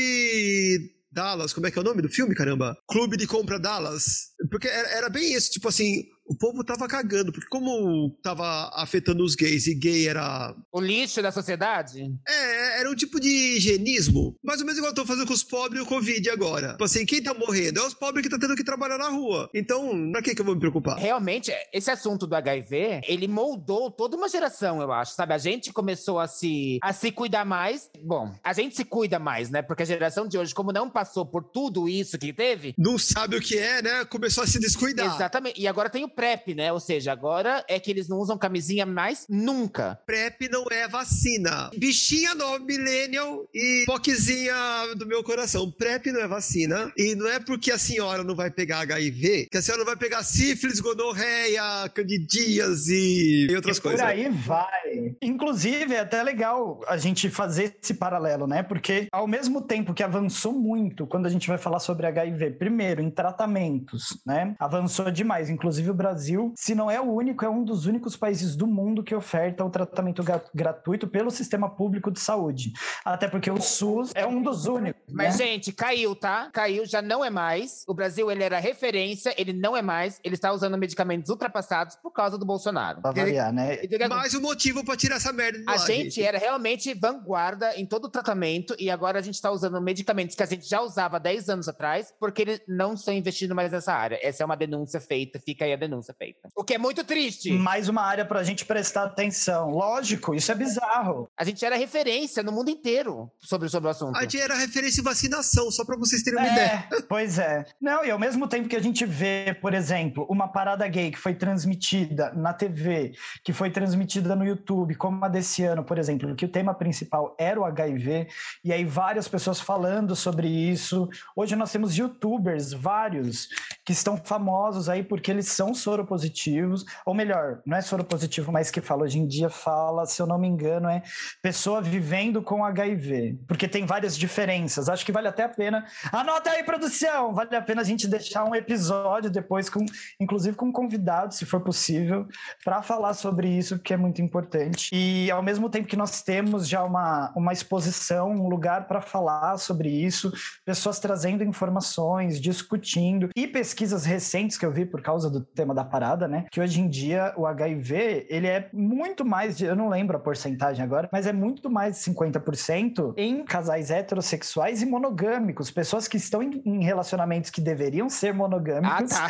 Dallas, como é que é o nome do filme, caramba? Clube de Compra Dallas. Porque era, era bem isso, tipo assim, o povo tava cagando, porque como tava afetando os gays e gay era. O lixo da sociedade? É, era um tipo de higienismo. Mais ou menos igual eu tô fazendo com os pobres e o Covid agora. Tipo assim, quem tá morrendo? É os pobres que tá tendo que trabalhar na rua. Então, pra que que eu vou me preocupar? Realmente, esse assunto do HIV, ele moldou toda uma geração, eu acho, sabe? A gente começou a se, a se cuidar mais. Bom, a gente se cuida mais, né? Porque a geração de hoje, como não passou por tudo isso que teve. Não sabe o que é, né? Começou a se descuidar. Exatamente. E agora tem o PrEP, né? Ou seja, agora é que eles não usam camisinha mais nunca. PrEP não é vacina. Bichinha nova, millennial e poquezinha do meu coração. PrEP não é vacina. E não é porque a senhora não vai pegar HIV que a senhora não vai pegar sífilis, gonorreia, candidíase e outras e coisas. Por aí vai. Inclusive, é até legal a gente fazer esse paralelo, né? Porque ao mesmo tempo que avançou muito quando a gente vai falar sobre HIV, primeiro, em tratamentos, né? Avançou demais. Inclusive, o Brasil, se não é o único, é um dos únicos países do mundo que oferta o tratamento gra- gratuito pelo sistema público de saúde. Até porque o SUS é um dos únicos. Mas, né? gente, caiu, tá? Caiu, já não é mais. O Brasil, ele era referência, ele não é mais. Ele está usando medicamentos ultrapassados por causa do Bolsonaro. Pra variar, né? E do que- Mais um motivo pra tirar essa merda de A lá, gente era realmente vanguarda em todo o tratamento e agora a gente está usando medicamentos que a gente já usava há 10 anos atrás porque eles não estão investindo mais nessa área. Essa é uma denúncia feita, fica aí a denúncia feita. O que é muito triste. Mais uma área pra gente prestar atenção. Lógico, isso é bizarro. A gente era referência no mundo inteiro sobre, sobre o assunto. A gente era referência em vacinação, só pra vocês terem uma ideia. É, pois é. Não, e ao mesmo tempo que a gente vê, por exemplo, uma parada gay que foi transmitida na TV, que foi transmitida no YouTube, como a desse ano, por exemplo, que o tema principal era o HIV, e aí várias pessoas falando sobre isso. Hoje nós temos youtubers, vários, que estão famosos aí porque eles são soropositivos, ou melhor, não é soropositivo, mas que fala, hoje em dia fala, se eu não me engano, é pessoa vivendo com HIV, porque tem várias diferenças. Acho que vale até a pena. Anota aí, produção! Vale a pena a gente deixar um episódio depois, com, inclusive com um convidado, se for possível, para falar sobre isso, que é muito importante. E ao mesmo tempo que nós temos já uma, uma exposição, um lugar para falar sobre isso, pessoas trazendo informações, discutindo, e pesquisas recentes que eu vi por causa do tema da parada, né? Que hoje em dia o HIV, ele é muito mais de, eu não lembro a porcentagem agora, mas é muito mais de 50% em casais heterossexuais e monogâmicos, pessoas que estão em, em relacionamentos que deveriam ser Ah, monogâmicos. tá.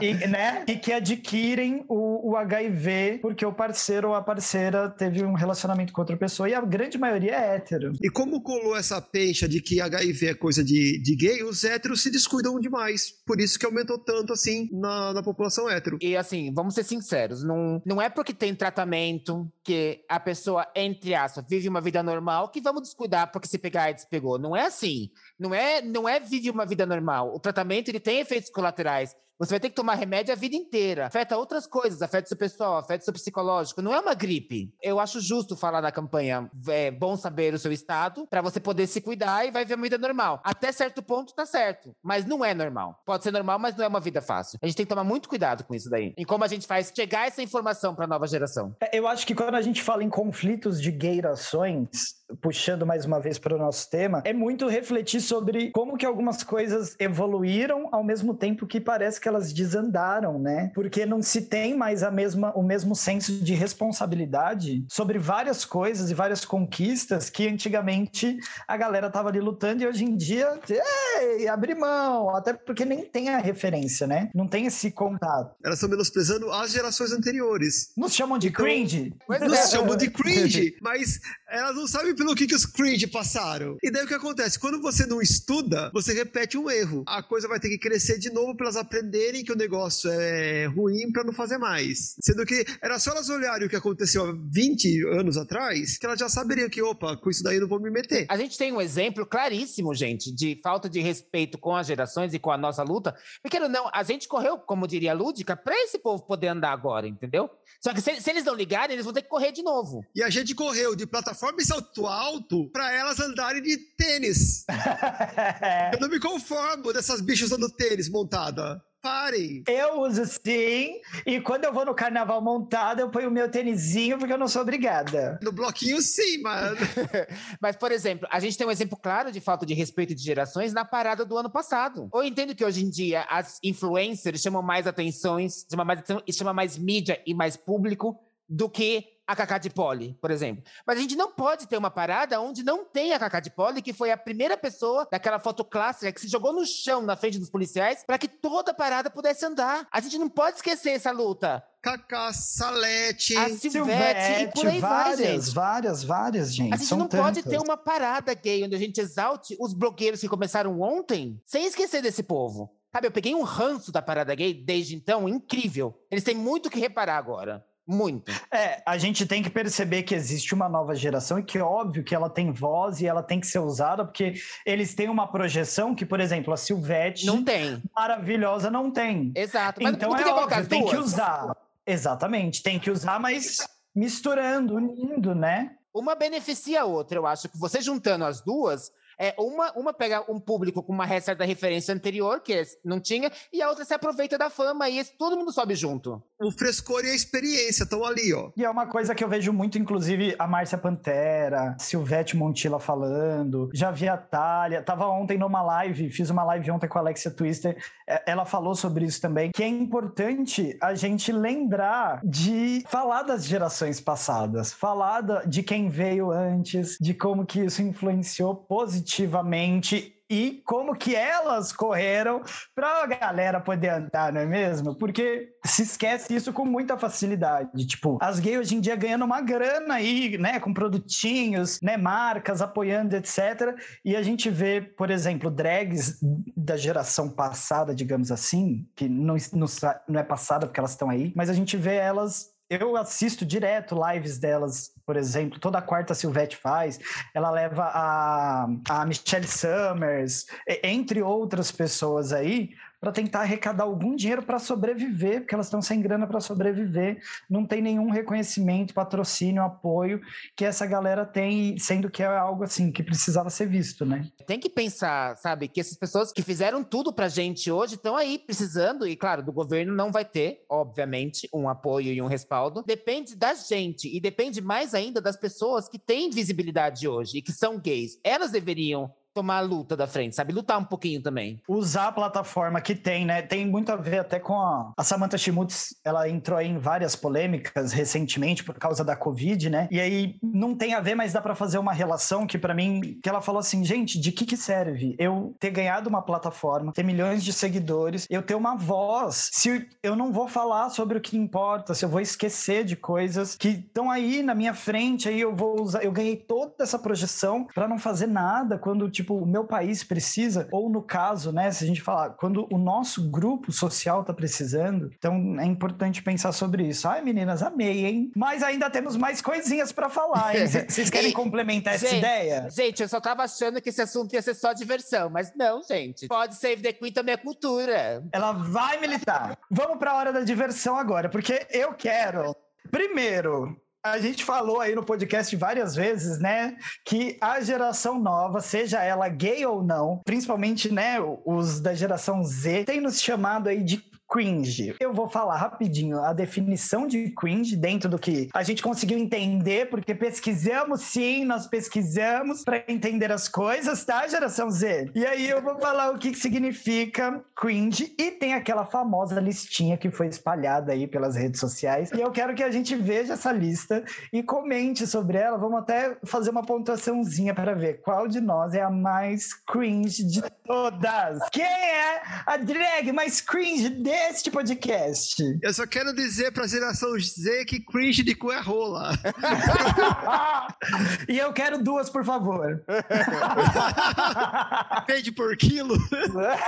E, né, e que adquirem o, o HIV porque o parceiro ou a parceira teve um relacionamento com outra pessoa e a grande maioria é hétero. E como colou essa pencha de que HIV é coisa de, de gay, os héteros se descuidam demais. Por isso que aumentou tanto assim na, na população hétero. E assim, vamos ser sinceros, não, não é porque tem tratamento que a pessoa, entre aspas, vive uma vida normal que vamos descuidar porque se pegar AIDS pegou. Não é assim. Não é, não é vive uma vida normal. O tratamento ele tem efeitos colaterais. Você vai ter que tomar remédio a vida inteira. Afeta outras coisas, afeta seu pessoal, afeta seu psicológico. Não é uma gripe. Eu acho justo falar na campanha, é bom saber o seu estado, para você poder se cuidar e vai ver uma vida normal. Até certo ponto tá certo, mas não é normal. Pode ser normal, mas não é uma vida fácil. A gente tem que tomar muito cuidado com isso daí. Em como a gente faz chegar essa informação para nova geração. É, Eu acho que quando a gente fala em conflitos de gayrações, puxando mais uma vez para o nosso tema, é muito refletir sobre como que algumas coisas evoluíram ao mesmo tempo que parece que elas desandaram, né? Porque não se tem mais a mesma, o mesmo senso de responsabilidade sobre várias coisas e várias conquistas que antigamente a galera tava ali lutando e hoje em dia, ei, abre mão, até porque nem tem a referência, né? Não tem esse contato. Elas estão menosprezando as gerações anteriores. Nos chamam de Então- cringe? Pois Nos é. chamam de cringe, mas elas não sabem pelo que, que os cringe passaram. E daí o que acontece? Quando você não estuda, você repete um erro. A coisa vai ter que crescer de novo para elas aprenderem que o negócio é ruim para não fazer mais. Sendo que era só elas olharem o que aconteceu há 20 anos atrás, que elas já saberiam que, opa, com isso daí eu não vou me meter. A gente tem um exemplo claríssimo, gente, de falta de respeito com as gerações e com a nossa luta. Porque não, a gente correu, como diria a Lúdica, para esse povo poder andar agora, entendeu? Só que se, se eles não ligarem, eles vão ter que correr de novo. E a gente correu de plataforma e salto alto para elas andarem de tênis. Eu não me conformo dessas bichas usando tênis montada. Parem. Eu uso sim, e quando eu vou no carnaval montado, eu ponho o meu tênisinho porque eu não sou obrigada. No bloquinho, sim, mas. Mas, por exemplo, a gente tem um exemplo claro de falta de respeito de gerações na parada do ano passado. Eu entendo que hoje em dia as influencers chamam mais atenções, chamam mais, atenção- e chamam mais mídia e mais público do que a Cacá de Poli, por exemplo. Mas a gente não pode ter uma parada onde não tem a Cacá de Poli, que foi a primeira pessoa daquela foto clássica que se jogou no chão na frente dos policiais para que toda a parada pudesse andar. A gente não pode esquecer essa luta. Cacá, Salete. A Silvete e por aí vai, várias, gente. várias, várias, gente. A gente São não pode ter tantas. uma parada gay onde a gente exalte os blogueiros que começaram ontem, sem esquecer desse povo. Sabe, eu peguei um ranço da parada gay desde então, incrível. Eles têm muito que reparar agora. Muito. É, a gente tem que perceber que existe uma nova geração e que óbvio que ela tem voz e ela tem que ser usada, porque eles têm uma projeção que, por exemplo, a Silvete, Não tem. maravilhosa, não tem. Exato. Mas Então é colocar óbvio, tem que usar. Exatamente, tem que usar, mas misturando, unindo, né? Uma beneficia a outra, eu acho que você juntando as duas, é uma, uma pega um público com uma certa referência anterior, que não tinha, e a outra se aproveita da fama e esse- todo mundo sobe junto. O frescor e a experiência estão ali, ó. E é uma coisa que eu vejo muito, inclusive, a Márcia Pantera, Silvete Montilla falando, já vi a Thalia, tava ontem numa live, fiz uma live ontem com a Alexia Twister, é, ela falou sobre isso também, que é importante a gente lembrar de falar das gerações passadas, falar de quem veio antes, de como que isso influenciou positivamente e como que elas correram pra galera poder andar, não é mesmo? Porque se esquece isso com muita facilidade. Tipo, as gays hoje em dia ganhando uma grana aí, né, com produtinhos, né, marcas apoiando, etc. E a gente vê, por exemplo, drags da geração passada, digamos assim, que não, não, não é passada porque elas estão aí, mas a gente vê elas. Eu assisto direto lives delas, por exemplo, toda quarta a Silvete faz. Ela leva a, a Michelle Summers, entre outras pessoas aí, para tentar arrecadar algum dinheiro para sobreviver, porque elas estão sem grana para sobreviver. Não tem nenhum reconhecimento, patrocínio, apoio que essa galera tem, sendo que é algo assim que precisava ser visto, né? Tem que pensar, sabe, que essas pessoas que fizeram tudo pra gente hoje estão aí precisando, e claro, do governo não vai ter, obviamente, um apoio e um respaldo. Depende da gente e depende mais ainda das pessoas que têm visibilidade hoje e que são gays. Elas deveriam tomar a luta da frente, sabe? Lutar um pouquinho também. usar a plataforma que tem, né? Tem muito a ver até com a, a Samantha Schmutz, ela entrou em várias polêmicas recentemente por causa da Covid, né? E aí não tem a ver, mas dá pra fazer uma relação que pra mim, que ela falou assim, gente, de que que serve eu ter ganhado uma plataforma, ter milhões de seguidores, eu ter uma voz, se eu não vou falar sobre o que importa, se eu vou esquecer de coisas que estão aí na minha frente, aí eu vou usar, eu ganhei toda essa projeção pra não fazer nada quando tipo o meu país precisa, ou no caso, né, se a gente falar, quando o nosso grupo social tá precisando, então é importante pensar sobre isso. Ai, meninas, amei, hein? Mas ainda temos mais coisinhas pra falar, hein? Vocês querem complementar essa gente, ideia? Gente, eu só tava achando que esse assunto ia ser só diversão, mas não, gente. Pode save the Queen também é cultura. Ela vai militar. Vamos para a hora da diversão agora, porque eu quero. Primeiro, a gente falou aí no podcast várias vezes, né, que a geração nova, seja ela gay ou não, principalmente, né, os da geração Z, tem nos chamado aí de cringe. Eu vou falar rapidinho a definição de cringe dentro do que a gente conseguiu entender, porque pesquisamos sim, nós pesquisamos para entender as coisas, tá, geração Z? E aí eu vou falar o que significa cringe e tem aquela famosa listinha que foi espalhada aí pelas redes sociais. E eu quero que a gente veja essa lista e comente sobre ela. Vamos até fazer uma pontuaçãozinha para ver qual de nós é a mais cringe de todas. Quem é a drag mais cringe deste podcast? Eu só quero dizer pra geração Z que cringe de cu é rola. e eu quero duas, por favor. Pede por quilo.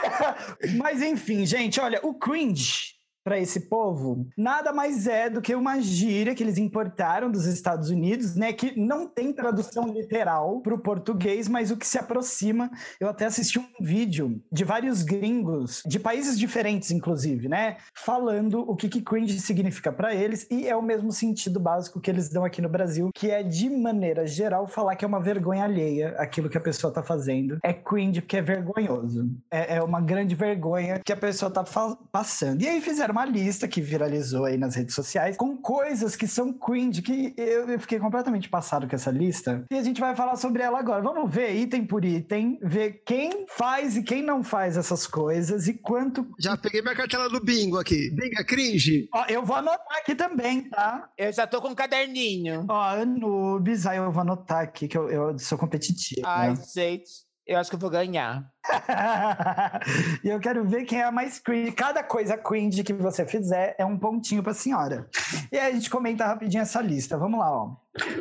Mas enfim, gente, olha, o cringe, para esse povo nada mais é do que uma gíria que eles importaram dos Estados Unidos, né? Que não tem tradução literal para o português, mas o que se aproxima. Eu até assisti um vídeo de vários gringos, de países diferentes, inclusive, né? Falando o que, que cringe significa para eles, e é o mesmo sentido básico que eles dão aqui no Brasil, que é, de maneira geral, falar que é uma vergonha alheia aquilo que a pessoa tá fazendo. É cringe porque é vergonhoso. É, é uma grande vergonha que a pessoa tá passando. E aí fizeram uma lista que viralizou aí nas redes sociais com coisas que são cringe, que eu, eu fiquei completamente passado com essa lista. E a gente vai falar sobre ela agora. Vamos ver item por item, ver quem faz e quem não faz essas coisas e quanto. Já peguei minha cartela do bingo aqui. Bingo é cringe? Ó, eu vou anotar aqui também, tá? Eu já tô com um caderninho. Ó, Anubis, aí eu vou anotar aqui que eu, eu sou competitivo. Ai, né? gente. Eu acho que eu vou ganhar. e eu quero ver quem é a mais cringe. Cada coisa cringe que você fizer é um pontinho pra senhora. E aí a gente comenta rapidinho essa lista. Vamos lá, ó.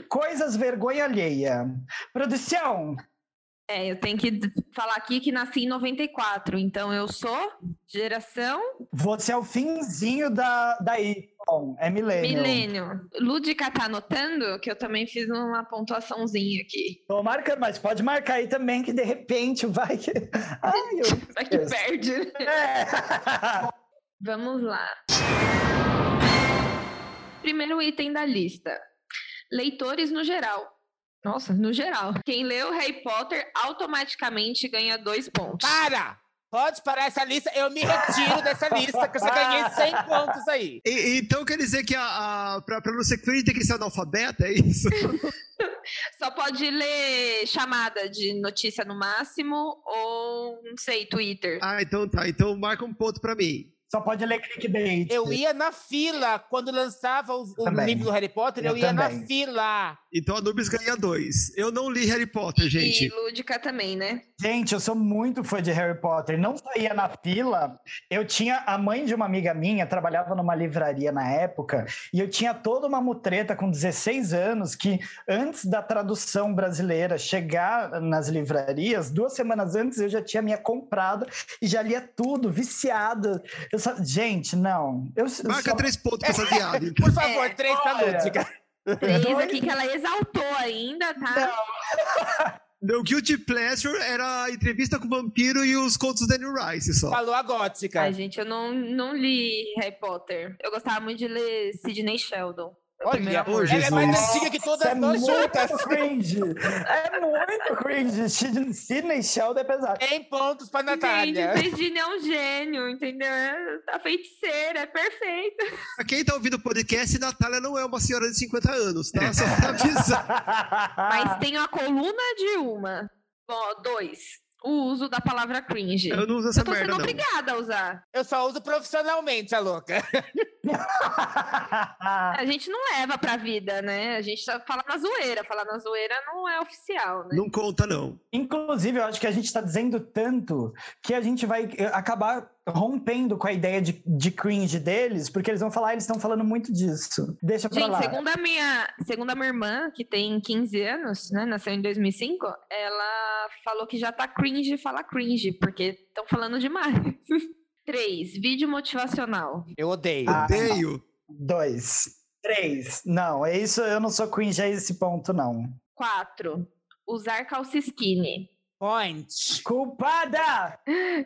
Coisas vergonha alheia. Produção. É, eu tenho que falar aqui que nasci em 94, então eu sou geração. Você é o finzinho da, da Y. É milênio. Milênio. Lúdica tá anotando que eu também fiz uma pontuaçãozinha aqui. Tô marcando, mas pode marcar aí também que de repente vai que. Ai, eu... vai que perde. É. Vamos lá. Primeiro item da lista. Leitores no geral. Nossa, no geral. Quem leu Harry Potter automaticamente ganha dois pontos. Para! Pode parar essa lista, eu me retiro dessa lista, que eu já ganhei 100 pontos aí. E, então quer dizer que a, a, pra, pra não ser cringe tem que ser analfabeta, é isso? Só pode ler chamada de notícia no máximo, ou, não sei, Twitter. Ah, então tá. Então marca um ponto pra mim. Só pode ler clickbait. Eu ia na fila quando lançava o, o livro do Harry Potter, eu, eu ia também. na fila. Então a Nubis ganha dois. Eu não li Harry Potter, gente. E Lúdica também, né? Gente, eu sou muito fã de Harry Potter. Não só ia na fila, eu tinha a mãe de uma amiga minha, trabalhava numa livraria na época, e eu tinha toda uma mutreta com 16 anos que antes da tradução brasileira chegar nas livrarias, duas semanas antes eu já tinha minha comprada e já lia tudo, viciada. Só... Gente, não. Eu, Marca só... três pontos pra essa viagem. Por favor, é, três pra Lúdica. Três aqui que ela exaltou ainda, tá? Não. Meu guilty pleasure era a entrevista com o vampiro e os contos do Daniel Rice só. Falou a gótica. Ai, gente, eu não, não li Harry Potter. Eu gostava muito de ler Sidney Sheldon. Olha, oh, ela é mais antiga que todas é nós juntas. Cringe. É muito cringe. Sidney Sheldon é pesado. Tem pontos pra Natália. Gente, Sidney é um gênio, entendeu? A feiticeira, é perfeita. Pra quem tá ouvindo o podcast, Natália não é uma senhora de 50 anos, tá? Só pra avisar. Mas tem a coluna de uma. Ó, dois o uso da palavra cringe. Eu não uso essa eu tô merda, sendo obrigada a usar. Eu só uso profissionalmente, a louca. a gente não leva pra vida, né? A gente tá fala na zoeira. Falar na zoeira não é oficial, né? Não conta, não. Inclusive, eu acho que a gente tá dizendo tanto que a gente vai acabar rompendo com a ideia de, de cringe deles, porque eles vão falar, eles estão falando muito disso. Deixa pra Gente, lá. segundo a minha, segundo a minha irmã, que tem 15 anos, né, nasceu em 2005, ela falou que já tá cringe falar cringe, porque estão falando demais. Três, vídeo motivacional. Eu odeio. Ah, odeio. Dois. Três. Não, é isso, eu não sou cringe a esse ponto, não. Quatro, usar calça skinny. Point. Culpada!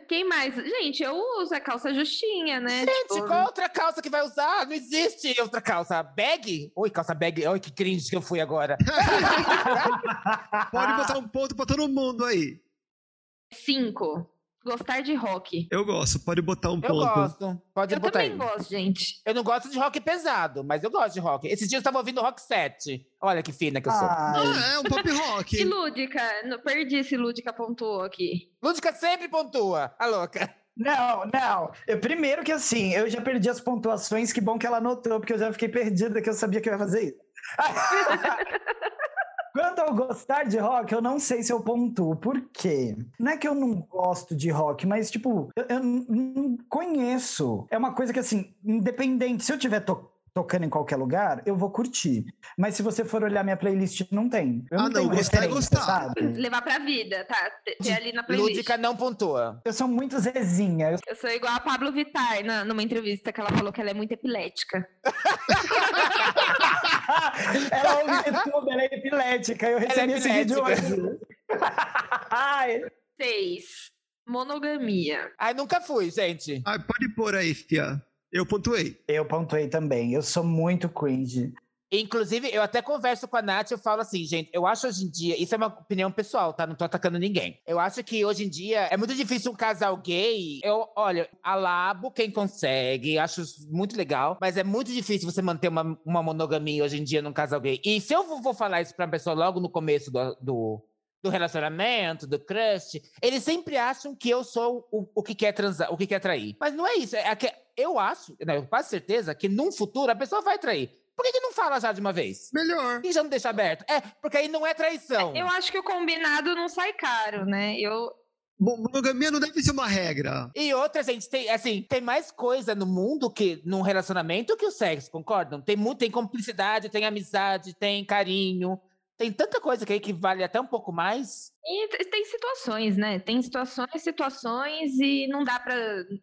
Quem mais? Gente, eu uso a calça justinha, né? Gente, tipo... qual outra calça que vai usar? Não existe outra calça. Bag? Oi, calça bag. Oi, que cringe que eu fui agora. Pode botar um ponto pra todo mundo aí. Cinco. Gostar de rock. Eu gosto, pode botar um eu ponto. Eu gosto, pode eu botar aí. Eu também gosto, gente. Eu não gosto de rock pesado, mas eu gosto de rock. Esses dias eu tava ouvindo rock 7. Olha que fina que eu sou. Ah, é um pop rock. e Lúdica? Não perdi se Lúdica pontuou aqui. Lúdica sempre pontua, a louca. Não, não. Eu, primeiro que assim, eu já perdi as pontuações, que bom que ela anotou, porque eu já fiquei perdida, que eu sabia que eu ia fazer isso. Quanto ao gostar de rock, eu não sei se eu pontuo. Por quê? Não é que eu não gosto de rock, mas, tipo, eu, eu não conheço. É uma coisa que, assim, independente, se eu tiver to tocando em qualquer lugar, eu vou curtir. Mas se você for olhar minha playlist, não tem. Eu Ah, não, não, gostar é gostar. sabe? Levar pra vida, tá? Ter- ali na playlist. Lúdica não pontua. Eu sou muito Zezinha. Eu- Eu sou igual a Pablo Vittar na, numa entrevista que ela falou que ela é muito epilética. ela ouve de tudo, ela é epilética. Eu é recebi esse vídeo hoje. Ai, Seis. Monogamia. Ai, nunca fui, gente. Ah, pode pôr aí, Fia. Eu pontuei. eu pontuei também. Eu sou muito cringe. Inclusive, eu até converso com a Nath, eu falo assim, gente, eu acho hoje em dia, isso é uma opinião pessoal, tá? Não tô atacando ninguém. Eu acho que hoje em dia é muito difícil um casal gay. Eu, olha, alabo quem consegue, acho muito legal, mas é muito difícil você manter uma, uma monogamia hoje em dia num casal gay. E se eu vou- vou falar isso pra pessoa logo no começo do, do, do relacionamento, do crush, eles sempre acham que eu sou o, o que quer transar, o que quer trair. Mas não é isso. É que eu acho, eu quase certeza que num futuro a pessoa vai trair. Por que, que não fala já de uma vez? Melhor. E já não deixa aberto? É, porque aí não é traição. Eu acho que o combinado não sai caro, né? Eu, Mo- Monogamia não deve ser uma regra. E outra, gente, tem, assim, tem mais coisa no mundo que num relacionamento que o sexo, concordam? Tem muito, tem cumplicidade, tem amizade, tem carinho. Tem tanta coisa que aí que vale até um pouco mais. E tem situações, né? Tem situações, situações, e não dá pra.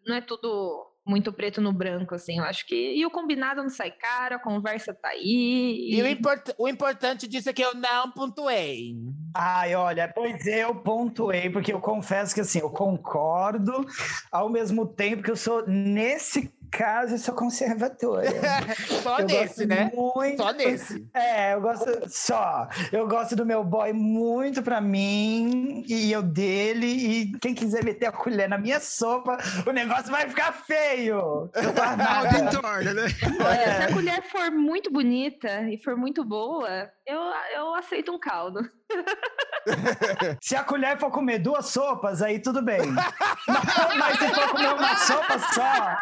Não é tudo muito preto no branco, assim. Eu acho que. E o combinado não sai caro, a conversa tá aí. E o, import, o importante disso é que eu não pontuei. Ai, olha, pois eu pontuei, porque eu confesso que assim, eu concordo, ao mesmo tempo que eu sou, nesse caso, eu sou conservadora. Só eu nesse, né? Muito, Só nesse. É, eu gosto só. Eu gosto do meu boy muito pra mim e eu dele. E quem quiser meter a colher na minha sopa, o negócio vai ficar feio. Torna, né? Olha, se a colher for muito bonita e for muito boa, eu, eu aceito um caldo. Se a colher for comer duas sopas, aí tudo bem. Mas, mas se for comer uma sopa só,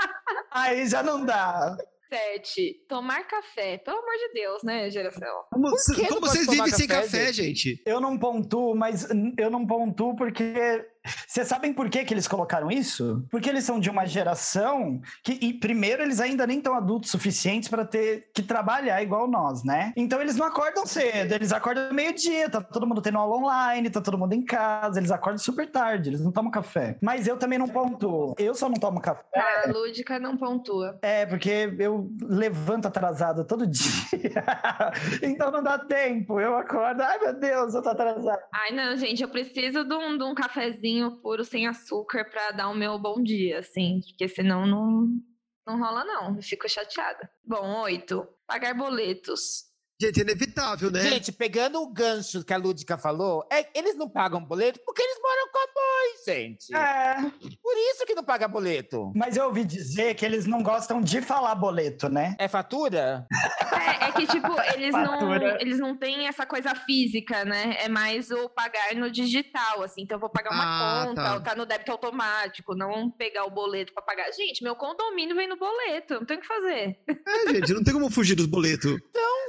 aí já não dá. Sete, tomar café. Pelo amor de Deus, né, geração? Como, Por que não como vocês tomar vivem sem café, café, gente? Eu não pontuo, mas eu não pontuo porque. Vocês sabem por que, que eles colocaram isso? Porque eles são de uma geração que, e primeiro, eles ainda nem estão adultos suficientes para ter que trabalhar igual nós, né? Então eles não acordam cedo, eles acordam meio-dia, tá todo mundo tendo aula online, tá todo mundo em casa, eles acordam super tarde, eles não tomam café. Mas eu também não pontuo. Eu só não tomo café. A lúdica não pontua. É, porque eu levanto atrasado todo dia. então não dá tempo. Eu acordo, ai meu Deus, eu tô atrasado. Ai, não, gente, eu preciso de um, de um cafezinho puro sem açúcar pra dar o meu bom dia, assim, porque senão não, não rola, não. Eu fico chateada. Bom, oito. Pagar boletos. Gente, é inevitável, né? Gente, pegando o gancho que a Lúdica falou, é, eles não pagam boleto porque eles moram com a mãe, gente. É, Por isso que não paga boleto. mas eu ouvi dizer que eles não gostam de falar boleto, né? É fatura? É, é que, tipo, eles não, eles não têm essa coisa física, né? É mais o pagar no digital, assim. Então, eu vou pagar uma Ah, conta, tá. ou tá no débito automático, não pegar o boleto pra pagar. Gente, meu condomínio vem no boleto, não tem o que fazer. É, gente, não tem como fugir dos boletos.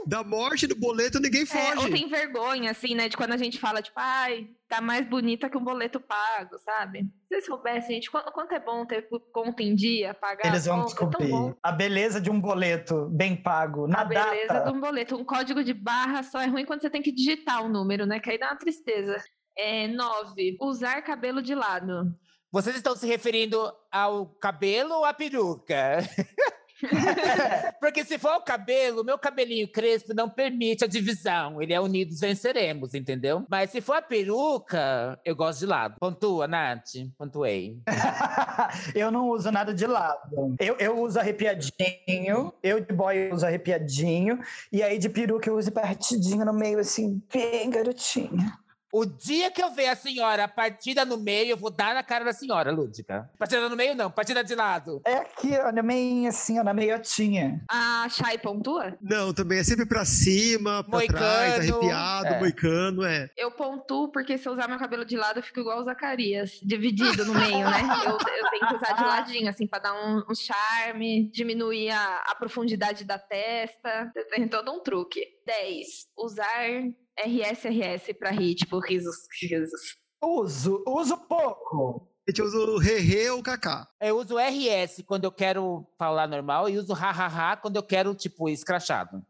Da morte do boleto, ninguém É, ou foge. tem vergonha, assim, né? De quando a gente fala, tipo, ai, tá mais bonita que um boleto pago, sabe? Se vocês soubessem, gente, quanto, quanto é bom ter conta em dia, pagar Eles vão conta, é tão descobrir bom. a beleza de um boleto bem pago, na A beleza data. de um boleto. Um código de barra só é ruim quando você tem que digitar o número, né? Que aí dá uma tristeza. É, nove, usar cabelo de lado. Vocês estão se referindo ao cabelo ou à peruca? Porque se for o cabelo, meu cabelinho crespo não permite a divisão. Ele é unidos venceremos, entendeu? Mas se for a peruca, eu gosto de lado. Pontua, Nath. Pontuei. eu não uso nada de lado. Eu, eu uso arrepiadinho, eu de boy uso arrepiadinho, e aí de peruca eu uso partidinho no meio, assim, bem garotinha. O dia que eu ver a senhora partida no meio, eu vou dar na cara da senhora, Lúdica. Partida no meio, não, partida de lado. É aqui, ó, na meio assim, ó, na meiotinha. A Chay pontua? Não, também é sempre pra cima, pra Moicano, trás, arrepiado, é. moicano, é. Eu pontuo porque se eu usar meu cabelo de lado, eu fico igual o Zacarias, dividido no meio, né? Eu, eu tenho que usar de ladinho, assim, pra dar um, um charme, diminuir a, a profundidade da testa. Tem todo um truque. 10. Usar RSRS pra rir, tipo, risos, risos. Uso, uso pouco. A gente usa o Rerê ou o Kaká. Eu uso RS quando eu quero falar normal e uso hahaha quando eu quero, tipo, escrachado.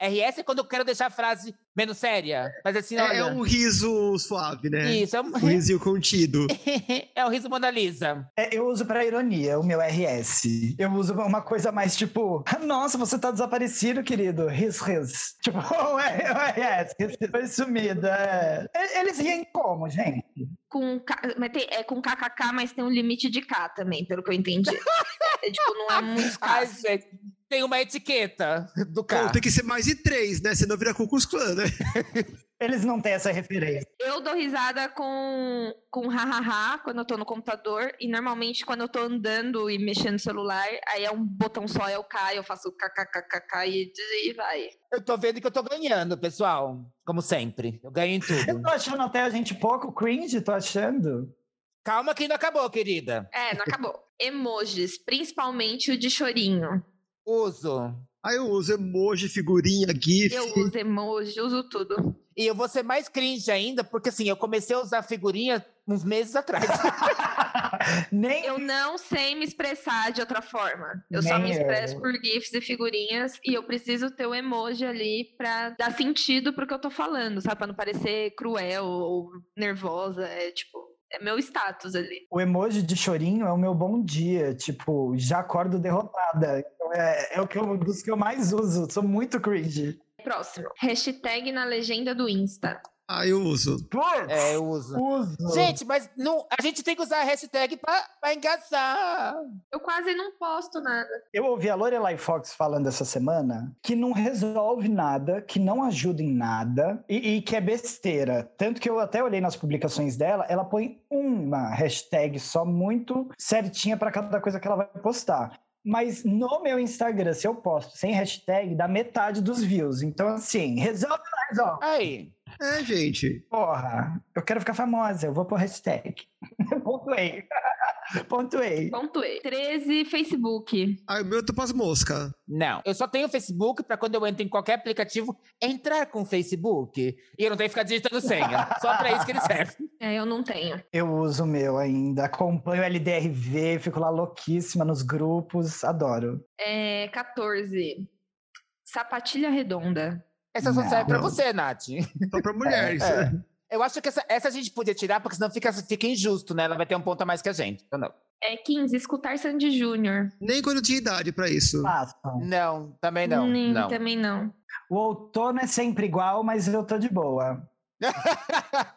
RS é quando eu quero deixar a frase menos séria. Mas assim, É, olha. é um riso suave, né? Isso, é um, Um risinho contido. é o riso Mona Lisa. É, eu uso pra ironia o meu RS. Eu uso uma coisa mais tipo, nossa, você tá desaparecido, querido. Riz, riz. Tipo, o RS, foi sumido. É. Eles riem como, gente? Com, K- mas tem- é com KKK, mas tem um limite de K também, pelo que eu entendi. É, tipo, não é muito Ai, gente, tem uma etiqueta do Pô, carro. tem que ser mais de três, né? Senão vira Klux Klan, né? Eles não têm essa referência. Eu dou risada com, com hahaha quando eu tô no computador. E normalmente quando eu tô andando e mexendo no celular, aí é um botão só, eu caio, eu faço kkkk e, e vai. Eu tô vendo que eu tô ganhando, pessoal. Como sempre. Eu ganho em Eu tudo. tô achando até a gente pouco cringe, tô achando. Calma que não acabou, querida. É, não acabou. Emojis, principalmente o de chorinho. Uso. Aí eu uso emoji, figurinha, GIF. Eu uso emoji, uso tudo. E eu vou ser mais cringe ainda, porque assim, eu comecei a usar figurinha uns meses atrás. Nem Eu não sei me expressar de outra forma. Eu só Nem me expresso eu. por GIFs e figurinhas e eu preciso ter o emoji ali pra dar sentido pro que eu tô falando, sabe? Pra não parecer cruel ou nervosa. É tipo, é meu status ali. o emoji de chorinho é o meu bom dia. Tipo, já acordo derrotada. Então é, é o que eu, dos que eu mais uso. Sou muito cringe. Próximo. Hashtag na legenda do Insta. Ah, eu uso. É, eu uso. uso. Gente, mas não, a gente tem que usar a hashtag pra, pra engajar. Eu quase não posto nada. Eu ouvi a Lorelai Fox falando essa semana que não resolve nada, que não ajuda em nada e, e que é besteira. Tanto que eu até olhei nas publicações dela, ela põe uma hashtag só muito certinha para cada coisa que ela vai postar. Mas no meu Instagram, se eu posto sem hashtag, dá metade dos views. Então, assim, resolve, não resolve. Aí. É, gente. Porra, eu quero ficar famosa, eu vou pôr hashtag. Pontuei. Pontuei. Pontuei. 13, Facebook. Ah, o meu eu tô pras mosca. Não. Eu só tenho Facebook pra quando eu entro em qualquer aplicativo entrar com o Facebook. E eu não tenho que ficar digitando senha. só pra isso que ele serve. É, eu não tenho. Eu uso o meu ainda, acompanho o LDRV, fico lá louquíssima nos grupos, adoro. É, 14. Sapatilha redonda. Essa só Não. serve pra você, Nath. Só pra mulheres. É. Eu acho que essa, essa a gente podia tirar, porque senão fica, fica injusto, né? Ela vai ter um ponto a mais que a gente. Então, não. É 15. Escutar Sandy Júnior. Nem quando eu tinha idade pra isso. Não, também não. Nem- não. Também não. O outono é sempre igual, mas eu tô de boa.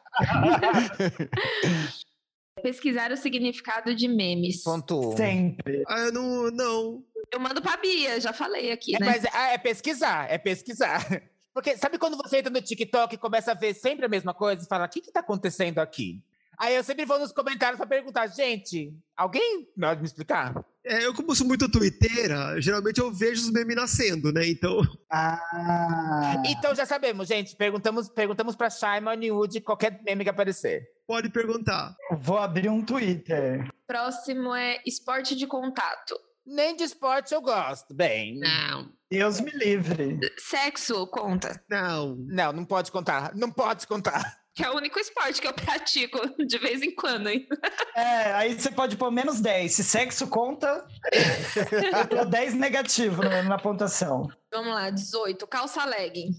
Pesquisar o significado de memes. Ponto. Sempre. Ah, eu não. Não. Eu mando pra Bia, já falei aqui, É, né? mas ah, é pesquisar, é pesquisar. Porque sabe quando você entra no TikTok e começa a ver sempre a mesma coisa e fala, o que que tá acontecendo aqui? Aí eu sempre vou nos comentários pra perguntar, gente, alguém pode me explicar? É, eu, como sou muito twitteira, geralmente eu vejo os memes nascendo, né? Então. Ah. Então já sabemos, gente, perguntamos, perguntamos pra Shaima Newwood qualquer meme que aparecer. Pode perguntar. Vou abrir um Twitter. Próximo é esporte de contato. Nem de esporte eu gosto. Bem, Não. Deus me livre. Sexo, conta. Não. não, não pode contar. Não pode contar. Que é o único esporte que eu pratico de vez em quando, hein? É, aí você pode pôr menos 10. Se sexo conta, eu tô 10 negativo na, na pontuação. Vamos lá, 18. Calça legging.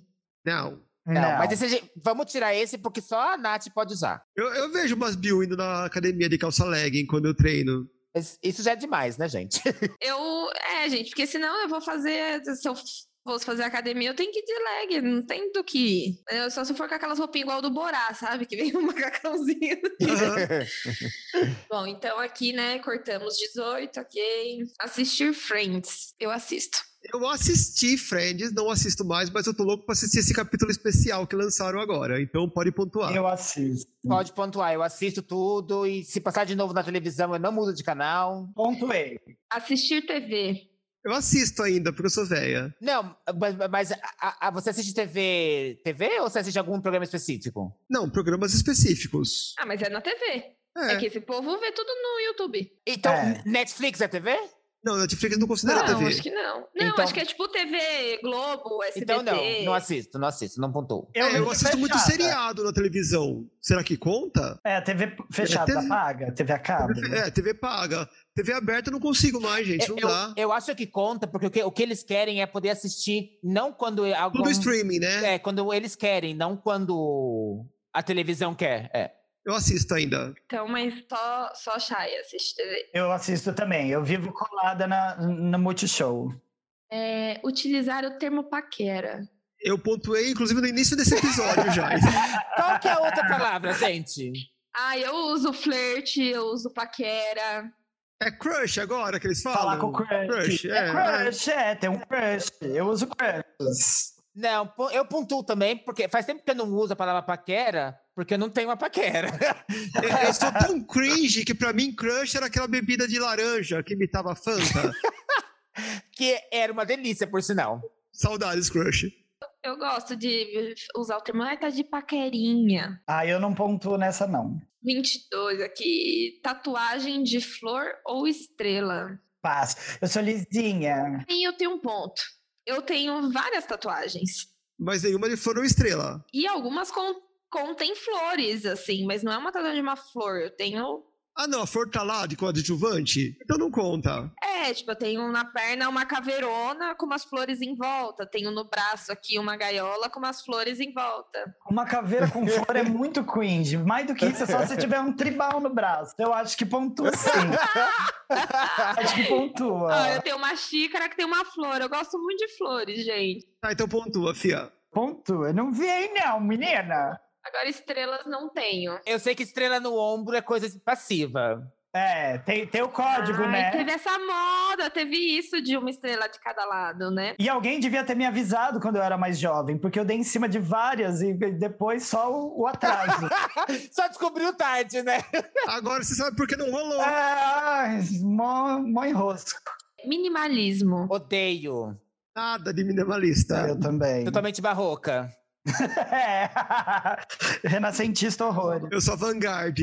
Não. Não, mas esse, vamos tirar esse porque só a Nath pode usar. Eu, eu vejo umas Bill indo na academia de calça legging quando eu treino. Mas Isso já é demais, né, gente? Eu. É, gente, porque senão eu vou fazer. Se eu fosse fazer academia, eu tenho que ir de leg, não tem do que ir. Eu só se for com aquelas roupinhas igual do Borá, sabe? Que vem um macacãozinho. Bom, então aqui, né, cortamos 18, ok. Assistir Friends. Eu assisto. Eu assisti Friends, não assisto mais, mas eu tô louco pra assistir esse capítulo especial que lançaram agora. Então pode pontuar. Eu assisto. Pode pontuar, eu assisto tudo e se passar de novo na televisão eu não mudo de canal. Pontuei. Assistir TV. Eu assisto ainda, porque eu sou velha. Não, mas, mas a- a- você assiste TV, TV ou você assiste algum programa específico? Não, programas específicos. Ah, mas é na TV. É. É, que esse povo vê tudo no YouTube. Então, É. Netflix é TV? Não, Netflix não considera Não, TV. acho que não. Não, Então- acho que é tipo TV Globo, SBT. Então não, não assisto, não assisto, não pontuo. É, eu vi assisto muito fechada. seriado na televisão. Será que conta? É, TV fechada TV paga, TV a cabo. É, TV paga. TV aberta eu não consigo mais, gente. Não eu, dá. eu acho que conta, porque o que, o que eles querem é poder assistir, não quando algum, Tudo streaming, né? É, quando eles querem, não quando a televisão quer. É. Eu assisto ainda. Então, mas só, só Chay assiste TV. Eu assisto também. Eu vivo colada na, no Multishow. É, utilizar o termo paquera. Eu pontuei, inclusive, no início desse episódio já. Qual que é a outra palavra, gente? Ah, eu uso flerte, eu uso paquera. É crush agora que eles falam? Falar com crush. Crush, é, é, crush, é, tem um crush. Eu uso crush. Não, eu pontuo também, porque faz tempo que eu não uso a palavra paquera, porque eu não tenho uma paquera. Eu, eu sou tão cringe que pra mim crush era aquela bebida de laranja que imitava Fanta. que era uma delícia, por sinal. Saudades, crush. Eu gosto de usar o termo, ah, tá de paquerinha. Ah, eu não pontuo nessa, não. 22 aqui. Tatuagem de flor ou estrela? Passo. Eu sou lisinha. E eu tenho um ponto. Eu tenho várias tatuagens. Mas nenhuma de flor ou estrela. E algumas con- contêm flores, assim, mas não é uma tatuagem de uma flor. Eu tenho. Ah, não, a flor tá lá de coadjuvante? Então não conta. É, tipo, eu tenho na perna uma caveirona com umas flores em volta. Tenho no braço aqui uma gaiola com umas flores em volta. Uma caveira com flor é muito cringe. Mais do que isso, é só se tiver um tribal no braço. Eu acho que pontua sim. acho que pontua. Ah, eu tenho uma xícara que tem uma flor. Eu gosto muito de flores, gente. Tá, então pontua, fia. Pontua. Não vi aí não, menina. Agora, estrelas não tenho. Eu sei que estrela no ombro é coisa passiva. É, tem, tem o código, Ai, né? Teve essa moda, teve isso de uma estrela de cada lado, né? E alguém devia ter me avisado quando eu era mais jovem, porque eu dei em cima de várias e depois só o, o atraso. Só descobriu tarde, né? Agora você sabe por que não rolou. é, mó, mó enrosco. Minimalismo. Odeio. Nada de minimalista. Eu também. Totalmente barroca. É. Renascentista horror. Eu sou vanguard.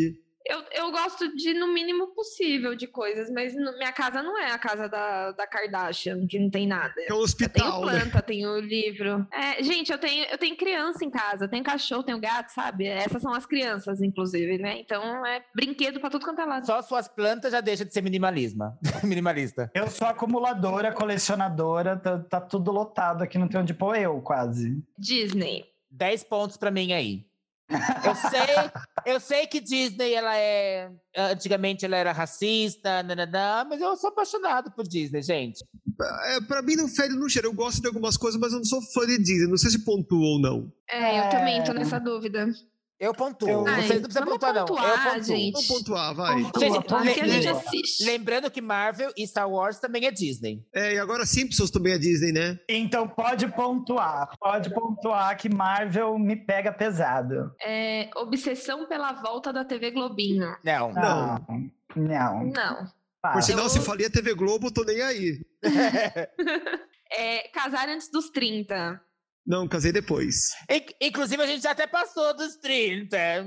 Eu, eu gosto de, no mínimo possível, de coisas, mas no- minha casa não é a casa da, da Kardashian, que não tem nada. É Eu tenho hospital, né? planta, tenho livro. É, gente, eu tenho, eu tenho criança em casa, tenho cachorro, tenho gato, sabe? Essas são as crianças, inclusive, né? Então é brinquedo pra tudo quanto é lado. Só suas plantas já deixa de ser minimalismo. Minimalista. Eu sou acumuladora, colecionadora, tá, tá tudo lotado aqui, não tem onde pôr eu, quase. Disney. 10 pontos pra mim aí. Eu sei, eu sei que Disney ela é antigamente ela era racista, nananã, mas eu sou apaixonado por Disney, gente. É, pra mim não fede no cheiro. Eu gosto de algumas coisas, mas eu não sou fã de Disney. Não sei se pontua ou não. É, eu É. também tô nessa dúvida. Eu pontuo. Eu- Vocês não precisam vamos pontuar, não. pontuar, eu pontuo. gente. Vamos pontuar, vai. Pontua, Gente, pontua. Porque a gente assiste. Lembrando que Marvel e Star Wars também é Disney. É, e agora Simpsons também é Disney, né? Então pode pontuar, pode pontuar que Marvel me pega pesado. É, obsessão pela volta da TV Globinho. Não. Não. Não, não. Não. Por Para. sinal, eu- se falia TV Globo, eu tô nem aí. É, casar antes dos 30. Não, casei depois. In- Inclusive, a gente já até passou dos 30. É.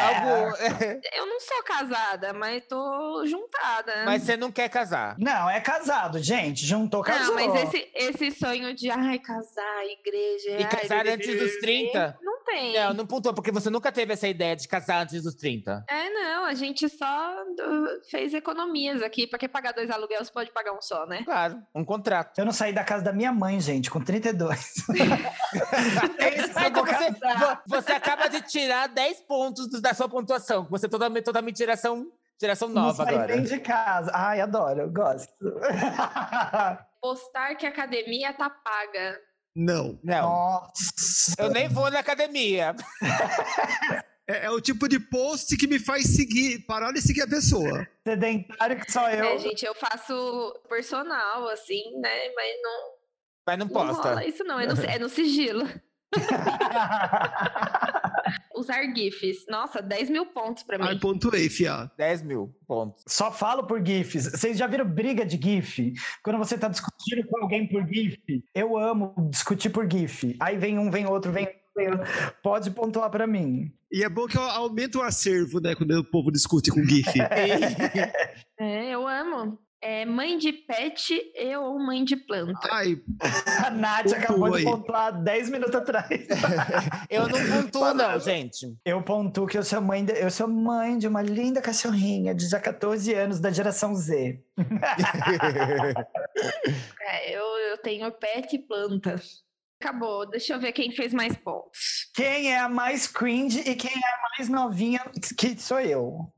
Algo... Eu não sou casada, mas tô juntada. Mas você não quer casar. Não, é casado, gente. Juntou, casou. Não, mas esse, esse sonho de ai, casar, igreja. E ai, casar antes dos 30? Não tem. Não, não pontua, porque você nunca teve essa ideia de casar antes dos 30. É, não, a gente só do- fez economias aqui. Pra que pagar dois aluguéis, pode pagar um só, né? Claro, um contrato. Eu não saí da casa da minha mãe, gente, com 32. Então você, você acaba de tirar 10 pontos da sua pontuação. Você totalmente, totalmente geração, geração Não nova saí agora. nem de casa. Ai, adoro, eu gosto. Postar que a academia tá paga. Não. Não, Nossa. eu nem vou na academia. É, é o tipo de post que me faz seguir, parar de seguir a pessoa. Sedentário que só eu. É, gente, eu faço personal, assim, né? Mas não, Mas não não posta. rola isso, não. É no, é no sigilo. Usar GIFs. Nossa, 10 mil pontos pra mim. Ai, pontuei, fia. 10 mil pontos. Só falo por GIFs. Vocês já viram briga de GIF? Quando você tá discutindo com alguém por GIF, eu amo discutir por GIF. Aí vem um, vem outro, vem outro, vem outro. Pode pontuar pra mim. E é bom que aumenta o acervo, né? Quando o povo discute com GIF. É, eu amo. É mãe de pet e ou mãe de planta. Ai, A Nath acabou de pontuar 10 minutos atrás. Eu não pontuo, não, gente. Eu pontuo que eu sou mãe de, eu sou mãe de uma linda cachorrinha de já 14 anos da geração Z. É, eu, eu tenho pet e planta. Acabou. Deixa eu ver quem fez mais pontos. Quem é a mais cringe e quem é a mais novinha que sou eu.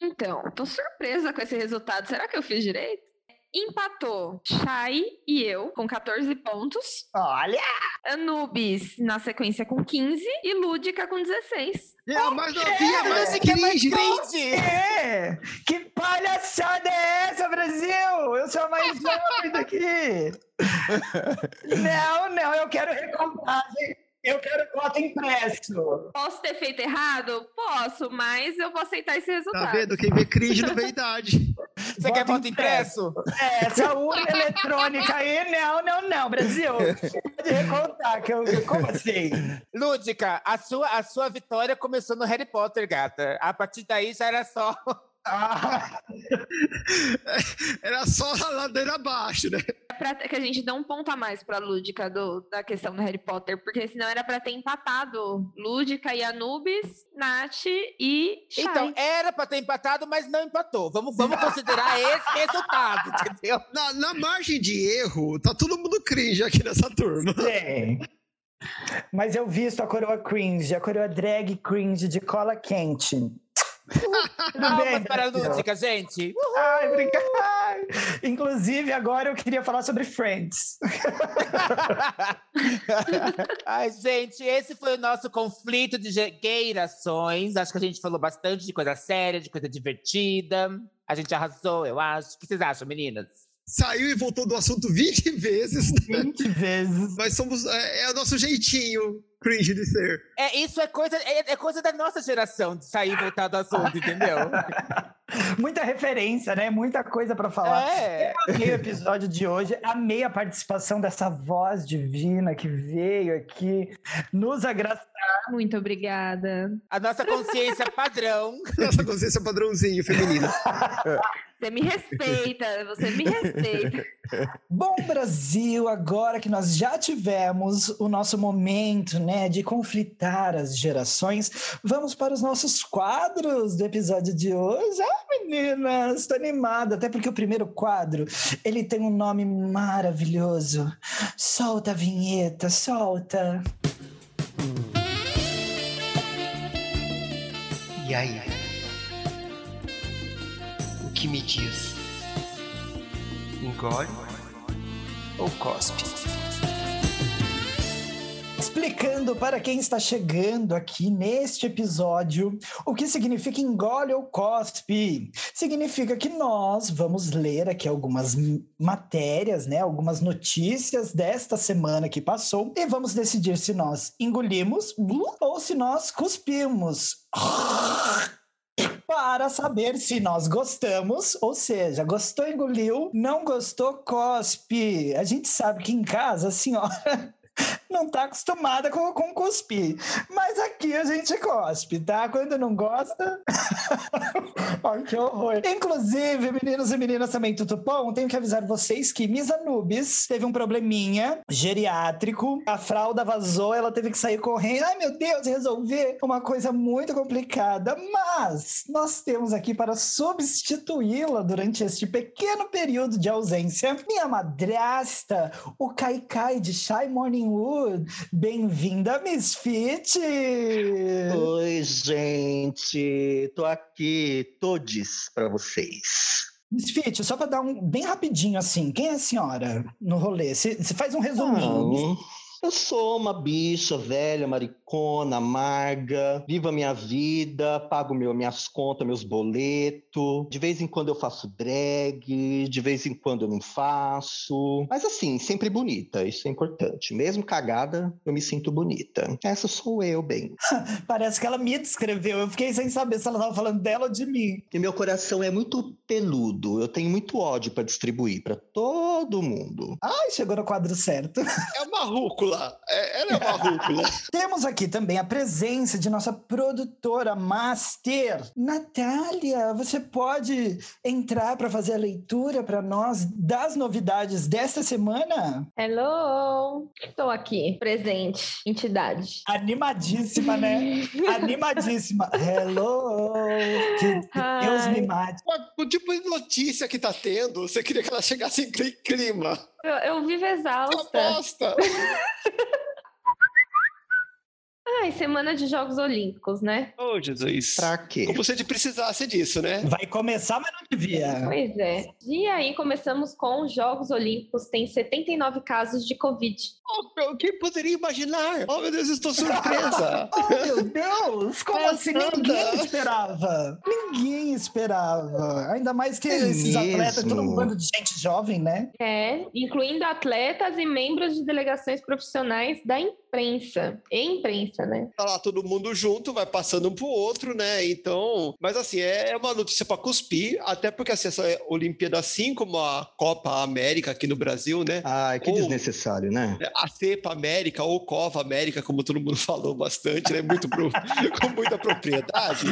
Então, tô surpresa com esse resultado. Será que eu fiz direito? Empatou Shai e eu com 14 pontos. Olha! Anubis na sequência com 15 e Lúdica com 16. é a mais novinha, mais é mais cringe. É! Que palhaçada é essa, Brasil? Eu sou a mais jovem daqui! Não, não, eu quero recontagem. Eu quero voto impresso. Posso ter feito errado? Posso, mas eu vou aceitar esse resultado. Tá vendo? Quem vê cringe não vê idade. Você quer voto impresso? É, essa urna eletrônica aí, não, não, não, Brasil. Pode recontar, que eu, como assim? Lúdica, a sua, a sua vitória começou no Harry Potter, gata. A partir daí já era só. Ah, Era só a ladeira abaixo, né? É pra que a gente dê um ponto a mais pra Lúdica do, da questão do Harry Potter, porque senão era pra ter empatado Lúdica e Anubis, Nath e Shai. Então, era pra ter empatado, mas não empatou. Vamos, vamos considerar esse resultado, entendeu? Na, na margem de erro, tá todo mundo cringe aqui nessa turma. tem. Mas eu visto a coroa cringe, a coroa drag cringe de cola quente. Tudo Palmas para a? Lúdica, gente. Ai, obrigada. Inclusive, agora eu queria falar sobre Friends. Ai, gente, esse foi o nosso conflito de ge- gerações. Acho que a gente falou bastante de coisa séria, de coisa divertida. A gente arrasou, eu acho. O que vocês acham, meninas? Saiu e voltou do assunto 20 vezes. né? 20 vezes. Mas somos. É, é o nosso jeitinho cringe de ser. É, isso é coisa, é, é coisa da nossa geração, de sair e voltar do assunto, entendeu? Muita referência, né? Muita coisa pra falar. É. Amei o episódio de hoje, amei a participação dessa voz divina que veio aqui nos agraciar. Muito obrigada. A nossa consciência padrão. Nossa consciência padrãozinho feminina. Você me respeita, você me respeita. Bom, Brasil, agora que nós já tivemos o nosso momento, né, de conflitar as gerações, vamos para os nossos quadros do episódio de hoje. Ah, meninas, estou animada, até porque o primeiro quadro, ele tem um nome maravilhoso. Solta a vinheta, solta. E aí? Que me diz? Engole ou cospe? Explicando para quem está chegando aqui neste episódio o que significa engole ou cospe. Significa que nós vamos ler aqui algumas matérias, né, algumas notícias desta semana que passou e vamos decidir se nós engolimos ou se nós cuspimos. Para saber se nós gostamos, ou seja, gostou, engoliu, não gostou, cospe. A gente sabe que em casa a senhora não tá acostumada com, com cuspir. Mas aqui a gente cospe, tá? Quando não gosta. Ai, que horror. Inclusive, meninos e meninas também, tudo bom? Tenho que avisar vocês que Miss Anubis teve um probleminha geriátrico. A fralda vazou, ela teve que sair correndo. Ai, meu Deus, resolver uma coisa muito complicada. Mas nós temos aqui para substituí-la durante este pequeno período de ausência minha madrasta, o Kaikai de Shy Morning Wood. Bem-vinda, Miss Fit! Oi, gente. Tô aqui, todes para vocês. Miss Fit, só para dar um bem rapidinho assim, quem é a senhora no rolê? Você faz um resuminho. Ah, eu sou uma bicha velha, maricona, amarga, vivo a minha vida, pago meu, minhas contas, meus boletos. De vez em quando eu faço drag, de vez em quando eu não faço. Mas assim, sempre bonita, isso é importante. Mesmo cagada, eu me sinto bonita. Essa sou eu, bem. Parece que ela me descreveu. Eu fiquei sem saber se ela estava falando dela ou de mim. E meu coração é muito peludo. Eu tenho muito ódio para distribuir para todo mundo. Ai, chegou no quadro certo. É uma rúcula. É, ela é uma rúcula. Temos aqui aqui também a presença de nossa produtora master, Natália. Você pode entrar para fazer a leitura para nós das novidades desta semana? Hello! Estou aqui, presente, entidade. Animadíssima, né? Animadíssima. Hello! Que Deus me mate. O tipo de notícia que tá tendo, você queria que ela chegasse em cli- clima. Eu, eu vivo Que exausta. aposta! Ai, semana de Jogos Olímpicos, né? Ô, Jesus. Pra quê? Como se a gente precisasse disso, né? Vai começar, mas não devia. Pois é. E aí começamos com os Jogos Olímpicos. Tem 79 casos de Covid. Oh, meu, quem poderia imaginar? Oh, meu Deus, estou surpresa. Oh, meu Deus! Como É assim? nada. Ninguém esperava. Ninguém esperava. Ainda mais que É esses atletas, todo um mesmo? bando de gente jovem, né? É, incluindo atletas e membros de delegações profissionais da imprensa. E né? tá lá todo mundo junto, vai passando um pro outro, né? Então, mas assim, é uma notícia para cuspir, até porque assim, essa Olimpíada, assim como a Copa América aqui no Brasil, né? Ai, que Ou- desnecessário, né? A Cepa América ou Cova América, como todo mundo falou bastante, né? Muito pro- com muita propriedade.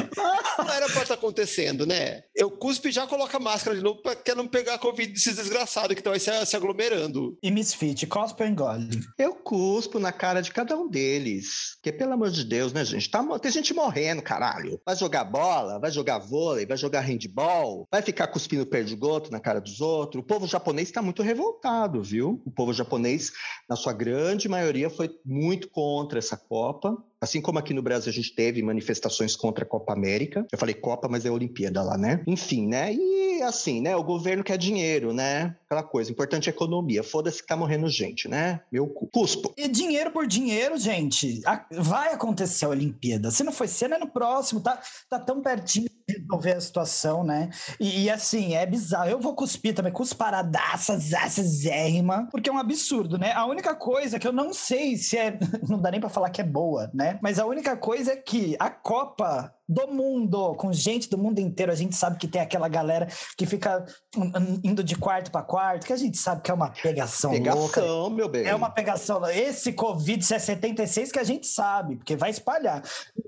Não era para estar acontecendo, né? Eu cuspe e já coloca a máscara de novo para que não pegar a Covid desses desgraçados que estão aí se, se aglomerando. E Misfit, cospe ou engole? Eu cuspo na cara de cada um deles. Porque, pelo amor de Deus, né, gente? Tá, tem gente morrendo, caralho. Vai jogar bola, vai jogar vôlei, vai jogar handball, vai ficar cuspindo perdigoto na cara dos outros. O povo japonês tá muito revoltado, viu? O povo japonês, na sua grande maioria, foi muito contra essa Copa. Assim como aqui no Brasil a gente teve manifestações contra a Copa América. Eu falei Copa, mas é Olimpíada lá, né? Enfim, né? E assim, né? O governo quer dinheiro, né? Aquela coisa. Importante é economia. Foda-se que tá morrendo gente, né? Meu cu. Cuspo. E dinheiro por dinheiro, gente. Vai acontecer a Olimpíada. Se não foi cena, é no próximo. Tá, tá tão pertinho resolver a situação, né? E, e, assim, é bizarro. Eu vou cuspir também, cusparadaça, zaça, zérrima, porque é um absurdo, né? A única coisa que eu não sei se é. Não dá nem pra falar que é boa, né? Mas a única coisa é que a Copa do mundo, com gente do mundo inteiro, a gente sabe que tem aquela galera que fica indo de quarto pra quarto, que a gente sabe que é uma pegação, louca. Pegação, meu bem. É uma pegação. Esse Covid é 76 que a gente sabe, porque vai espalhar.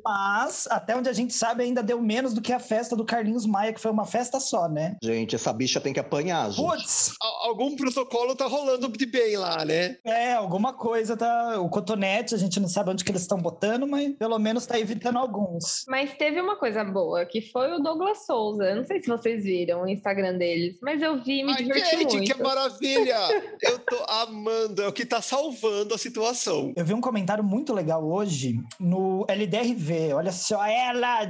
Mas, até onde a gente sabe, ainda deu menos do que a festa do Carlinhos Maia, que foi uma festa só, né? Gente, essa bicha tem que apanhar, gente. Putz, Al- Algum protocolo tá rolando de bem lá, né? é, alguma coisa tá. O cotonete, a gente não sabe onde que eles estão botando, mas pelo menos tá evitando alguns. Mas teve uma coisa boa, que foi o Douglas Souza. Eu não sei se vocês viram o Instagram deles, mas eu vi e me Ai, diverti gente, muito. que maravilha! Eu tô amando, é o que tá salvando a situação. Eu vi um comentário muito legal hoje no LDRV. Olha só, ela!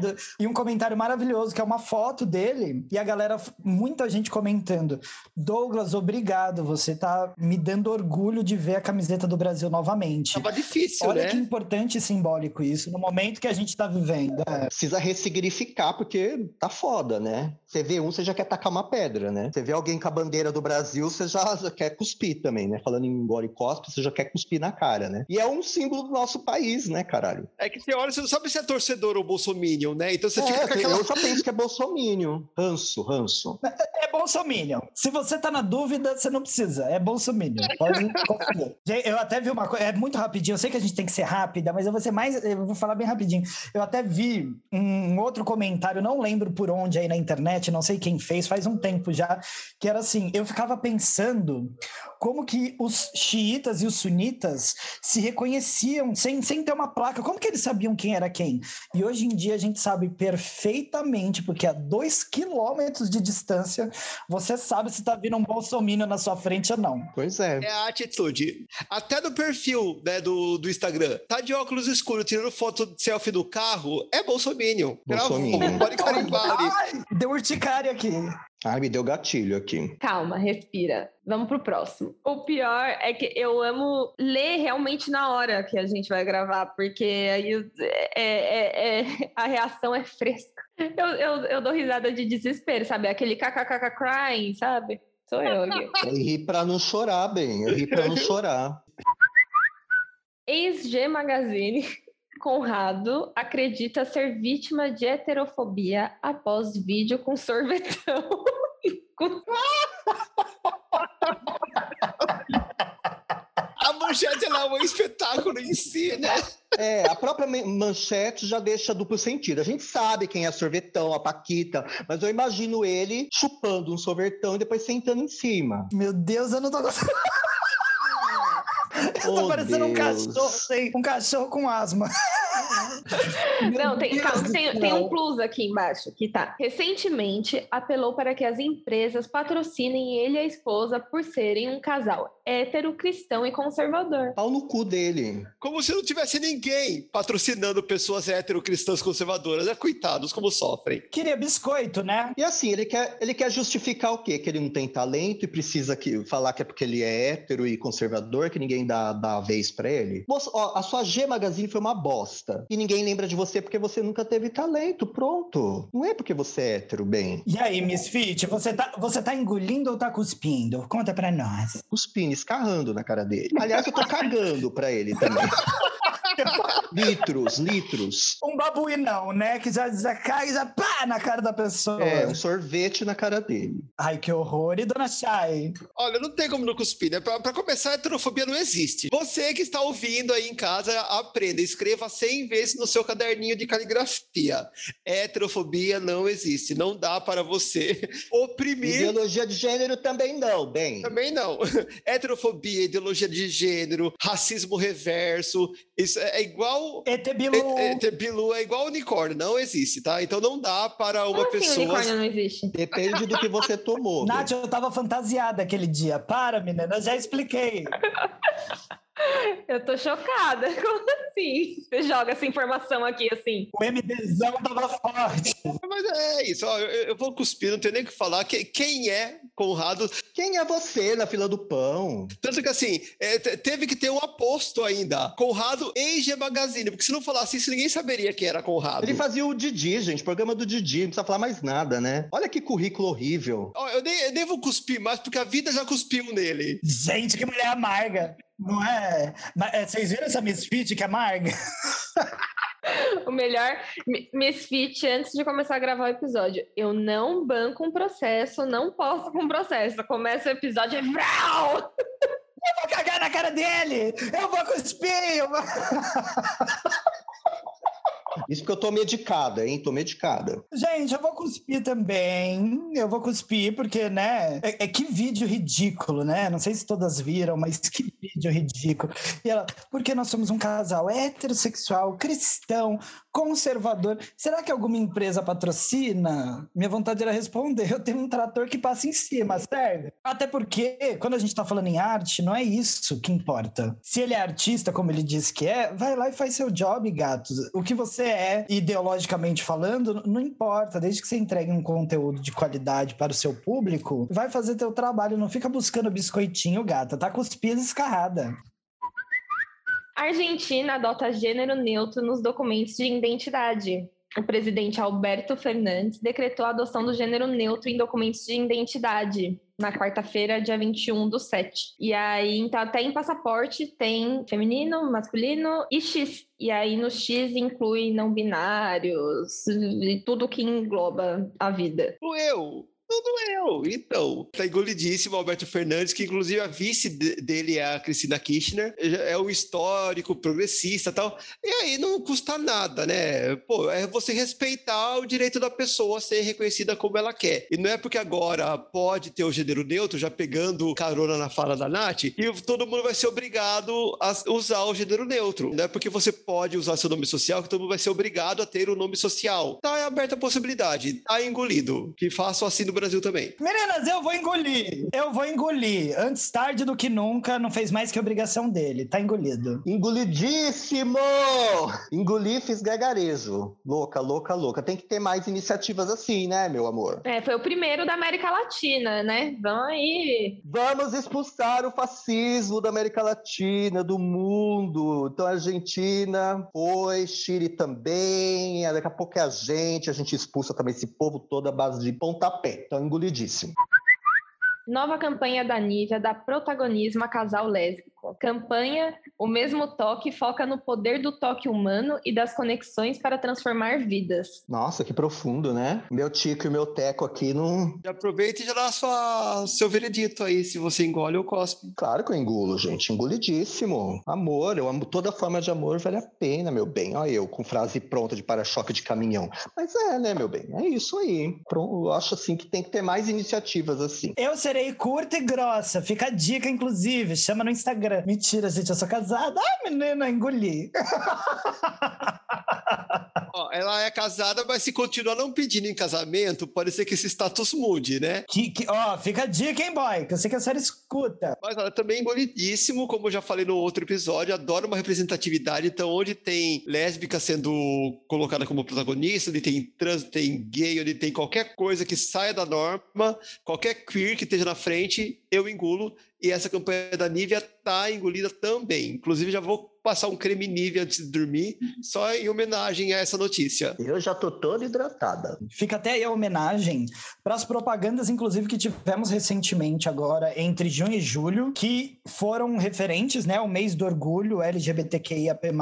E um comentário maravilhoso, que é uma foto dele, e a galera, muita gente comentando. Douglas, obrigado. Você tá me dando orgulho de ver a camiseta do Brasil novamente. Tava difícil, Olha né? que importante e simbólico isso, no momento que a gente tá vivendo. É. Precisa ressignificar, porque tá foda, né? Você vê um, você já quer tacar uma pedra, né? Você vê alguém com a bandeira do Brasil, você já, quer cuspir também, né? Falando em gole e cospe, você já quer cuspir na cara, né? E é um símbolo do nosso país, né, caralho? É que você olha, você não sabe se é torcedor ou bolsominion, né? Então você fica É, com aquela... eu já penso que é bolsomínio. Ranço, ranço. É bolsominion. Se você tá na dúvida, você não precisa. É bolsominion. Pode confiar. Gente, Eu até vi uma coisa, é muito rapidinho. Eu sei que a gente tem que ser rápida, mas eu vou ser mais, eu vou falar bem rapidinho. Eu até vi um outro comentário, não lembro por onde aí na internet, não sei quem fez, faz um tempo já, que era assim, eu ficava pensando como que os xiitas e os sunitas se reconheciam sem, sem ter uma placa. Como que eles sabiam quem era quem? E hoje em dia a gente sabe perfeitamente, porque a dois quilômetros de distância, você sabe se tá vindo um bolsominion na sua frente ou não. Pois é. É a atitude. Até no perfil né, do, do Instagram. Tá de óculos escuros, tirando foto de selfie do carro, é bolsominion. Gravou, Bolsominion. pode carimbar ali. Ai, deu urticária aqui. Ai, me deu gatilho aqui. Calma, respira. Vamos pro próximo. O pior é que eu amo ler realmente na hora que a gente vai gravar, porque aí é- é- é- a reação é fresca. Eu, eu, eu dou risada de desespero, sabe? Aquele kkkk crying, sabe? Sou eu aqui. Eu ri pra não chorar, bem. Eu ri pra não chorar. Ex-G Magazine, Conrado acredita ser vítima de heterofobia após vídeo com sorvetão. Manchete lá é um espetáculo em si, né? É, a própria man- manchete já deixa duplo sentido. A gente sabe quem é sorvetão, a Paquita, mas eu imagino ele chupando um sorvetão e depois sentando em cima. Meu Deus, eu não tô gostando. Eu tô Oh, parecendo um Deus. cachorro, sei, um cachorro com asma. Não, tem, calma, tem, tem um plus aqui embaixo, que tá. Recentemente, apelou para que as empresas patrocinem ele e a esposa por serem um casal hétero, cristão e conservador. Pau no cu dele. Como se não tivesse ninguém patrocinando pessoas hétero-cristãs conservadoras. É coitados como sofrem. Queria biscoito, né? E assim, ele quer, ele quer justificar o quê? Que ele não tem talento e precisa que, falar que é porque ele é hétero e conservador, que ninguém dá, dá a vez pra ele. Moço, ó, a sua G Magazine foi uma bosta. E ninguém lembra de você porque você nunca teve talento. Pronto. Não é porque você é hétero, bem. E aí, Misfit, você tá, você tá engolindo ou tá cuspindo? Conta pra nós. Cuspindo, escarrando na cara dele. Aliás, eu tô cagando pra ele também. litros, litros. Um babuinão, né? Que já, já cai já pá na cara da pessoa. É, um sorvete na cara dele. Ai, que horror. E dona Chay? Olha, não tem como não cuspir, né? Pra, pra começar, a heterofobia não existe. Você que está ouvindo aí em casa, aprenda, escreva 100 vezes no seu caderninho de caligrafia. Heterofobia não existe. Não dá para você oprimir. Ideologia de gênero também não, bem. Também não. Heterofobia, ideologia de gênero, racismo reverso, isso é igual. ET Bilu. É, é, Bilu é igual unicórnio, não existe, tá? Então não dá para uma Como assim pessoa. unicórnio não existe? Depende do que você tomou. Nath, eu tava fantasiada aquele dia. Para, menina, eu já expliquei. Eu tô chocada. Como assim? Você joga essa informação aqui assim? O MDzão tava forte. Mas é isso, ó, eu, eu vou cuspir, não tenho nem o que falar. Que- Quem é Conrado? Quem é você na fila do pão? Tanto que assim, é, te- teve que ter um aposto ainda. Conrado em G Magazine, porque se não falasse isso, ninguém saberia quem era Conrado. Ele fazia o Didi, gente, programa do Didi, não precisa falar mais nada, né? Olha que currículo horrível. Ó, eu, nem, eu nem vou cuspir mais, porque a vida já cuspiu nele. Gente, que mulher amarga. Não é? É, Vocês viram essa Misfit que é amarga? O melhor Mi- Misfit antes de começar a gravar o episódio. Eu não banco um processo, não posso com um processo. Começa o episódio e vrau! Eu vou cagar na cara dele! Eu vou cuspir! Eu vou... Isso porque eu tô medicada, hein? Tô medicada. Gente, eu vou cuspir também. Eu vou cuspir porque, né? É, é que vídeo ridículo, né? Não sei se todas viram, mas que vídeo ridículo. E ela, porque nós somos um casal heterossexual, cristão, conservador. Será que alguma empresa patrocina? Minha vontade era responder. Eu tenho um trator que passa em cima, serve? Até porque, quando a gente tá falando em arte, não é isso que importa. Se ele é artista, como ele diz que é, vai lá e faz seu job, gatos. O que você é, ideologicamente falando, não importa. Desde que você entregue um conteúdo de qualidade para o seu público, vai fazer teu trabalho. Não fica buscando biscoitinho, gata. Tá cuspindo escarrada. A Argentina adota gênero neutro nos documentos de identidade. O presidente Alberto Fernandes decretou a adoção do gênero neutro em documentos de identidade na quarta-feira, dia 21 do 7. E aí, então, até em passaporte tem feminino, masculino e X. E aí, no X inclui não binários e tudo que engloba a vida. Doeu. Não doeu. Então, tá engolidíssimo Alberto Fernandes, que inclusive a vice de- dele é a Cristina Kirchner, é um histórico, progressista tal. E aí não custa nada, né? Pô, é você respeitar o direito da pessoa a ser reconhecida como ela quer. E não é porque agora pode ter o gênero neutro, já pegando carona na fala da Nath, e todo mundo vai ser obrigado a usar o gênero neutro. Não é porque você pode usar seu nome social que todo mundo vai ser obrigado a ter o nome social. Tá aberta a possibilidade. Tá engolido. Que façam assim no Brasil também. Meninas, eu vou engolir. Eu vou engolir. Antes tarde do que nunca, não fez mais que obrigação dele. Tá engolido. Engolidíssimo! Engoli, fiz gargarejo. Louca, louca, louca. Tem que ter mais iniciativas assim, né, meu amor? É, foi o primeiro da América Latina, né? Vamos aí. Vamos expulsar o fascismo da América Latina, do mundo. Então, a Argentina foi, Chile também. Daqui a pouco é a gente. A gente expulsa também esse povo todo à base de pontapé. Então, engolidíssimo. Nova campanha da Nívea dá protagonismo a casal lésbico. Campanha O Mesmo Toque foca no poder do toque humano e das conexões para transformar vidas. Nossa, que profundo, né? Meu tico e meu teco aqui não. Já aproveita e já dá sua, seu veredito aí, se você engole ou cospe. Claro que eu engulo, gente. Engolidíssimo. Amor, eu amo toda forma de amor, vale a pena, meu bem. Olha eu com frase pronta de para-choque de caminhão. Mas é, né, meu bem? É isso aí. Eu acho assim que tem que ter mais iniciativas assim. Eu serei curta e grossa. Fica a dica, inclusive. Chama no Instagram. Mentira, gente, eu sou casada. Ai, menina, engoli. Ó, ela é casada, mas se continuar não pedindo em casamento, pode ser que esse status mude, né? Que, que- ó, fica a dica, hein, boy? Que eu sei que a senhora escuta. Mas ela também é como eu já falei no outro episódio, adora uma representatividade. Então, onde tem lésbica sendo colocada como protagonista, onde tem trans, tem gay, onde tem qualquer coisa que saia da norma, qualquer queer que esteja na frente, eu engulo. E essa campanha da Nivea tá engolida também. Inclusive, já vou passar um creme Nivea antes de dormir, só em homenagem a essa notícia. Eu já tô toda hidratada. Fica até aí a homenagem para as propagandas, inclusive, que tivemos recentemente agora, entre junho e julho, que foram referentes, né, ao mês do orgulho LGBTQIAP+.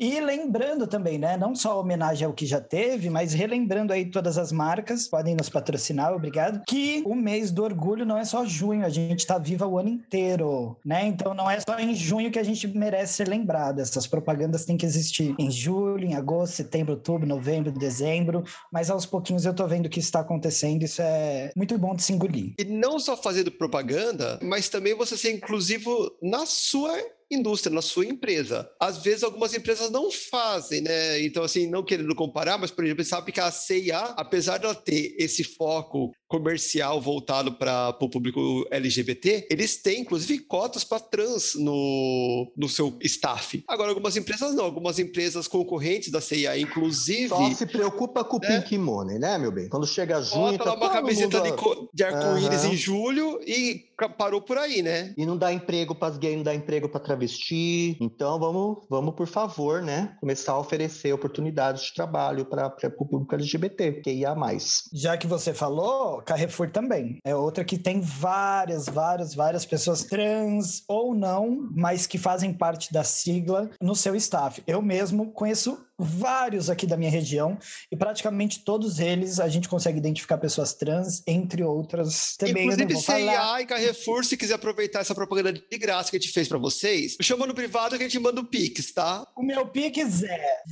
E lembrando também, né, não só a homenagem ao que já teve, mas relembrando aí todas as marcas, podem nos patrocinar, obrigado, que o mês do orgulho não é só junho, a gente tá viva o ano inteiro, né? Então não é só em junho que a gente merece ser lembrado. Essas propagandas têm que existir em julho, em agosto, setembro, outubro, novembro, dezembro, mas aos pouquinhos eu tô vendo que está acontecendo, isso é muito bom de se engolir. E não só fazendo propaganda, mas também você ser inclusivo na sua indústria, na sua empresa. Às vezes algumas empresas não fazem, né? Então, assim, não querendo comparar, mas, por exemplo, sabe que a CIA, apesar dela ter esse foco comercial voltado para o público LGBT, eles têm, inclusive, cotas para trans no, no seu staff. Agora, algumas empresas não. Algumas empresas concorrentes da CIA, inclusive... Só se preocupa com o né? Pink Money, né, meu bem? Quando chega junho, Bota tá lá uma todo camiseta mundo- de, de arco-íris Aham. em julho e parou por aí, né? E não dá emprego para as gays, não dá emprego para travesti. Então vamos, vamos, por favor, né? Começar a oferecer oportunidades de trabalho para o público LGBT, que ia mais. Já que você falou, Carrefour também. É outra que tem várias, várias, várias pessoas trans ou não, mas que fazem parte da sigla no seu staff. Eu mesmo conheço vários aqui da minha região e praticamente todos eles a gente consegue identificar pessoas trans, entre outras. Também Inclusive, falar. CIA e Carrefour, se quiser aproveitar essa propaganda de graça que a gente fez pra vocês, chama no privado que a gente manda o Pix, tá? O meu Pix é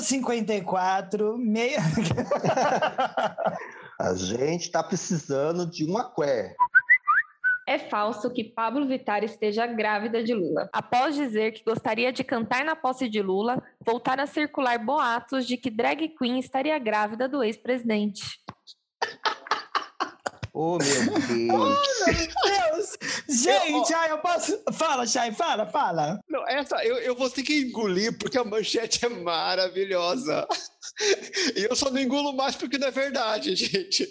054 meia... A gente tá precisando de uma quer. É falso que Pablo Vittar esteja grávida de Lula. Após dizer que gostaria de cantar na posse de Lula, voltaram a circular boatos de que drag queen estaria grávida do ex-presidente. Oh, meu Deus. Deus! Gente, ai, eu posso. Fala, Chay, fala, fala. Não, essa eu, eu vou ter que engolir porque a manchete é maravilhosa. E eu só não engulo mais porque não é verdade, gente.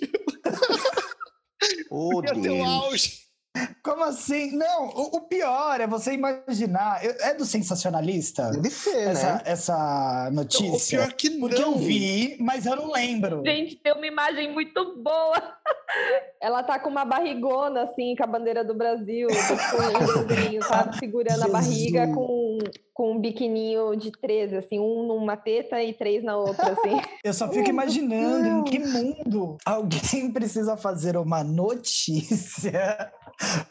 Oh, ter o Deus. auge. Como assim? Não, o, o pior é você imaginar. É do sensacionalista Deve ser, essa, né? essa O notícia? pior que não. Porque eu vi, mas eu não lembro. Gente, tem uma imagem muito boa. Ela tá com uma barrigona, assim, com a bandeira do Brasil, com um desenho, sabe? Segurando a barriga Jesus. com, com um biquininho de três, assim, um numa teta e três na outra, assim. Eu só fico imaginando em que mundo alguém precisa fazer uma notícia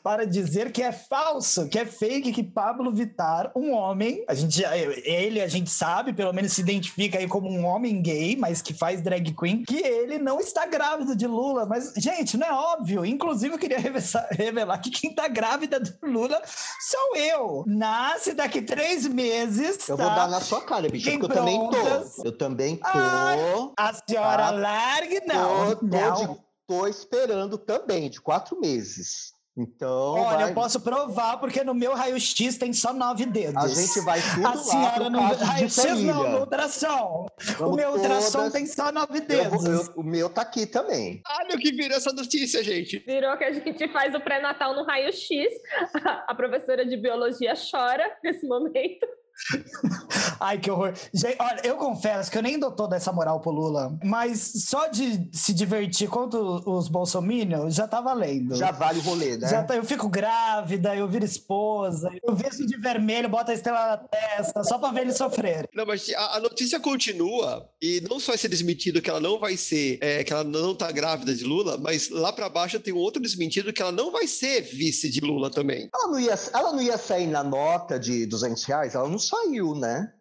para dizer que é falso, que é fake, que Pablo Vittar, um homem, a gente, ele a gente sabe, pelo menos se identifica aí como um homem gay, mas que faz drag queen, que ele não está grávido de Lula. Mas, gente, não é óbvio. Inclusive, eu queria revelar, que quem está grávida do Lula sou eu. Nasce daqui três meses. Eu tá? vou dar na sua cara, bicho, Fiquem porque eu também tô. Eu também tô. Ai, A senhora Tá. largue, não. tô, tô não. de- tô esperando também, de quatro meses. Então, Olha, vai- eu posso provar, porque no meu raio-x tem só nove dedos. a gente vai tudo A lá senhora não. de Raio-x não, no ultrassom. o Vamos meu ultrassom todas- tem só nove Eu dedos. vou- eu- o meu tá aqui também. Olha o que vira essa notícia, gente. Virou que a gente faz o pré-natal no raio-x. A professora de biologia chora nesse momento. Ai, que horror. Gente, olha, eu confesso que eu nem dou toda essa moral pro Lula, mas só de se divertir contra os bolsominions já tá valendo. Já vale o rolê, né? Já tá, eu fico grávida, eu viro esposa, eu visto de vermelho, boto a estrela na testa, só pra ver ele sofrer. Não, mas a, a notícia continua e não só esse desmentido que ela não vai ser, é, que ela não tá grávida de Lula, mas lá pra baixo tem um outro desmentido que ela não vai ser vice de Lula também. Ela não ia, ela não ia sair na nota de 200 reais? Ela não saiu, né?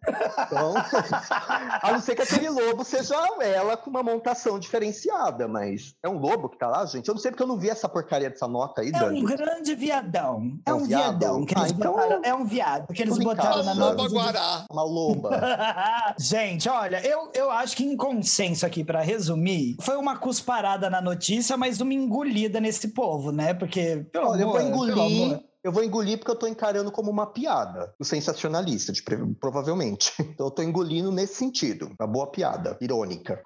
Então, a não ser que aquele lobo seja ela com uma montação diferenciada, mas é um lobo que tá lá, gente? Eu não sei porque eu não vi essa porcaria dessa nota aí, É Dani. um grande viadão. É É um viadão que Ah, eles então- botaram. É um viado que eles em botaram casa. na Loba Guará. Uma loba. Gente, olha, eu, eu acho que em consenso aqui, pra resumir, foi uma cusparada na notícia, mas uma engolida nesse povo, né? Porque, pelo Olha, eu amor, vou pelo engolir. amor. Eu vou engolir porque eu tô encarando como uma piada. O sensacionalista, de, provavelmente. Então eu tô engolindo nesse sentido. Uma boa piada, irônica.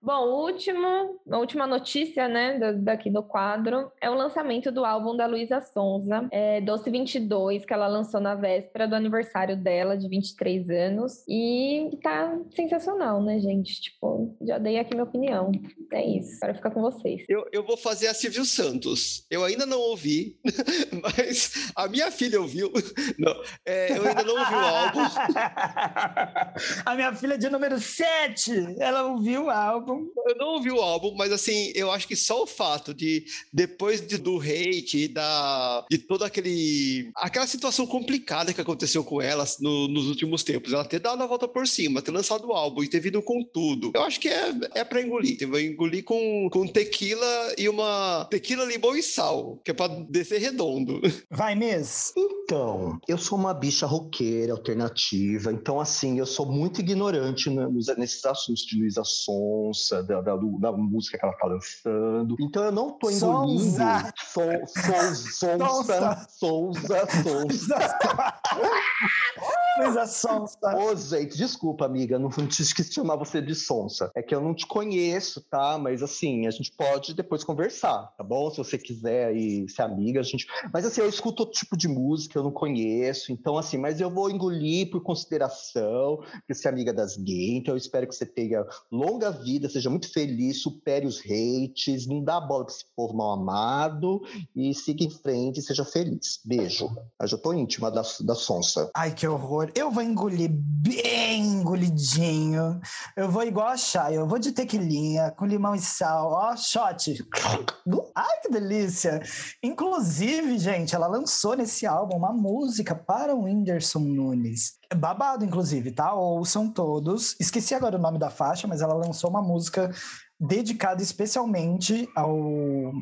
Bom, último, a última notícia, né, da- daqui do quadro é o lançamento do álbum da Luísa Sonza, é, Doce 22, que ela lançou na véspera do aniversário dela, de 23 anos. E tá sensacional, né, gente? Tipo, já dei aqui minha opinião. É isso. Agora fica com vocês. Eu, eu vou fazer a Silvio Santos. Eu ainda não ouvi, mas a minha filha ouviu. Não, é, eu ainda não ouvi o álbum. A minha filha de número 7, ela ouviu o álbum. Eu não ouvi o álbum, mas assim, eu acho que só o fato de, depois de- do hate e da, de toda aquele, aquela situação complicada que aconteceu com ela no- nos últimos tempos, ela ter dado a volta por cima, ter lançado o álbum e ter vindo com tudo, eu acho que é, é pra engolir. Vai engolir com, com tequila e uma tequila, limão e sal, que é pra descer redondo. Vai, Miss? Então, eu sou uma bicha roqueira, alternativa. Então, assim, eu sou muito ignorante né, nesses assuntos de Luísa Sonsa, da, da- da música que ela tá lançando. Então, eu não tô engolindo. Sonza. Son- Son- Sonsa, Souza, Sonsa. Luísa Sonsa. Ô, gente, desculpa, amiga, não não quis chamar você de sonsa. É que eu não te conheço, tá? Mas assim, a gente pode depois conversar, tá bom? Se você quiser aí ser amiga, a gente. Mas assim, eu escuto outro tipo de música, eu não conheço. Então, assim, mas eu vou engolir por consideração, porque você é amiga das gays, então eu espero que você tenha longa vida, seja muito feliz, supere os hates, não dá bola pra esse povo mal amado e siga em frente e seja feliz. Beijo. Eu já tô íntima da, da sonsa. Ai, que horror. Eu vou engolir bem engolidinho. Eu vou igual a Chay. Eu vou de tequilinha, com limão e sal. Ó, shot. Ai, que delícia. Inclusive, gente, ela lançou nesse álbum uma música para o Whindersson Nunes. É babado, inclusive, tá? Ouçam todos. Esqueci agora o nome da faixa, mas ela lançou uma música dedicada especialmente ao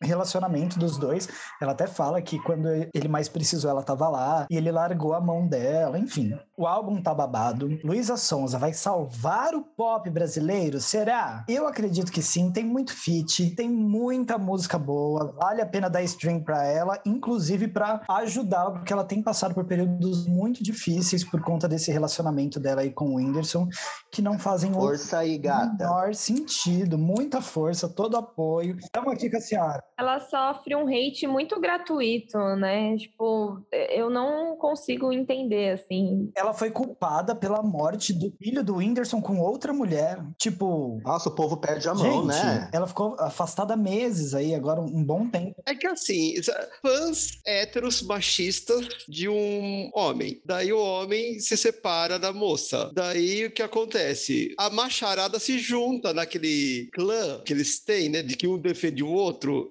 relacionamento dos dois. Ela até fala que quando ele mais precisou, ela tava lá e ele largou a mão dela, enfim. O álbum tá babado. Luísa Sonza vai salvar o pop brasileiro? Será? Eu acredito que sim. Tem muito feat, tem muita música boa. Vale a pena dar stream pra ela, inclusive pra ajudá-la, porque ela tem passado por períodos muito difíceis por conta desse relacionamento dela aí com o Whindersson, que não fazem o Força aí, gata. menor sentido. Muita força, todo apoio. Estamos aqui com a senhora. ela sofre um hate muito gratuito, né? Tipo, eu não consigo entender, assim. Ela foi culpada pela morte do filho do Whindersson com outra mulher. Tipo. Nossa, o povo perde a mão, gente, né? ela ficou afastada há meses aí, agora um bom tempo. É que assim, fãs héteros machistas de um homem. Daí o homem se separa da moça. Daí o que acontece? A macharada se junta naquele clã que eles têm, né? De que um defende o outro,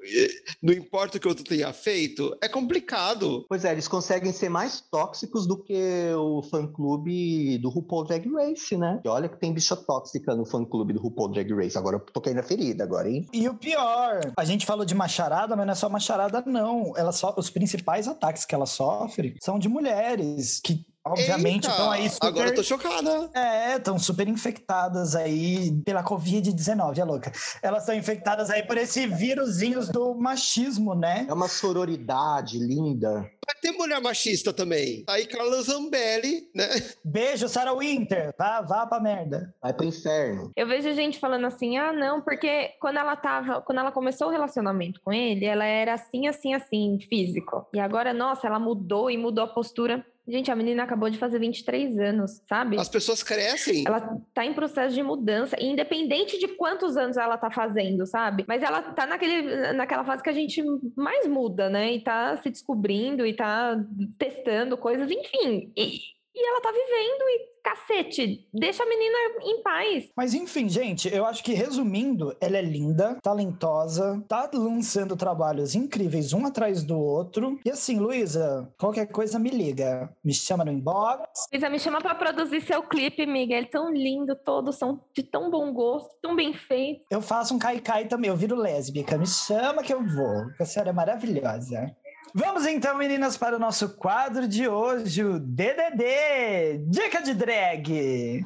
não importa o que o outro tenha feito. É complicado. Pois é, eles conseguem ser mais tóxicos do que o fã-clube do RuPaul Drag Race, né? E olha que tem bicha tóxica no fã-clube do RuPaul Drag Race. Agora eu toquei na ferida, agora, hein? E o pior, a gente falou de macharada, mas não é só macharada, não. Ela só, os principais ataques que ela sofre são de mulheres que, obviamente, estão aí super. Agora eu tô chocada. É, estão super infectadas aí pela Covid-19, é louca. Elas estão infectadas aí por esse vírusinhos do machismo, né? É uma sororidade linda. Mas tem mulher machista também. Aí Carla Zambelli, né? Beijo, Sarah Winter. Vá, vá pra merda. Vai pro inferno. Eu vejo gente falando assim: "Ah, não, porque quando ela tava, quando ela começou o relacionamento com ele, ela era assim, assim, assim, físico. E agora, nossa, ela mudou e mudou a postura. Gente, a menina acabou de fazer 23 anos, sabe? As pessoas crescem. Ela tá em processo de mudança, independente de quantos anos ela tá fazendo, sabe? Mas ela tá naquele, naquela fase que a gente mais muda, né? E tá se descobrindo e tá testando coisas, enfim. E, e ela tá vivendo e cacete, deixa a menina em paz. Mas enfim, gente, eu acho que resumindo, ela é linda, talentosa, tá lançando trabalhos incríveis um atrás do outro. E assim, Luísa, qualquer coisa me liga. Me chama no inbox. Luísa, me chama pra produzir seu clipe, Miguel. Tão lindo, todos são de tão bom gosto, tão bem feito. Eu faço um cai-cai também, eu viro lésbica. Me chama que eu vou. A senhora é maravilhosa. Vamos então, meninas, para o nosso quadro de hoje, o DDD Dica de Drag.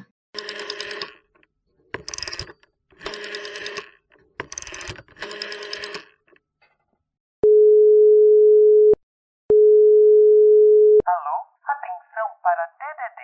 Alô, atenção para DDD.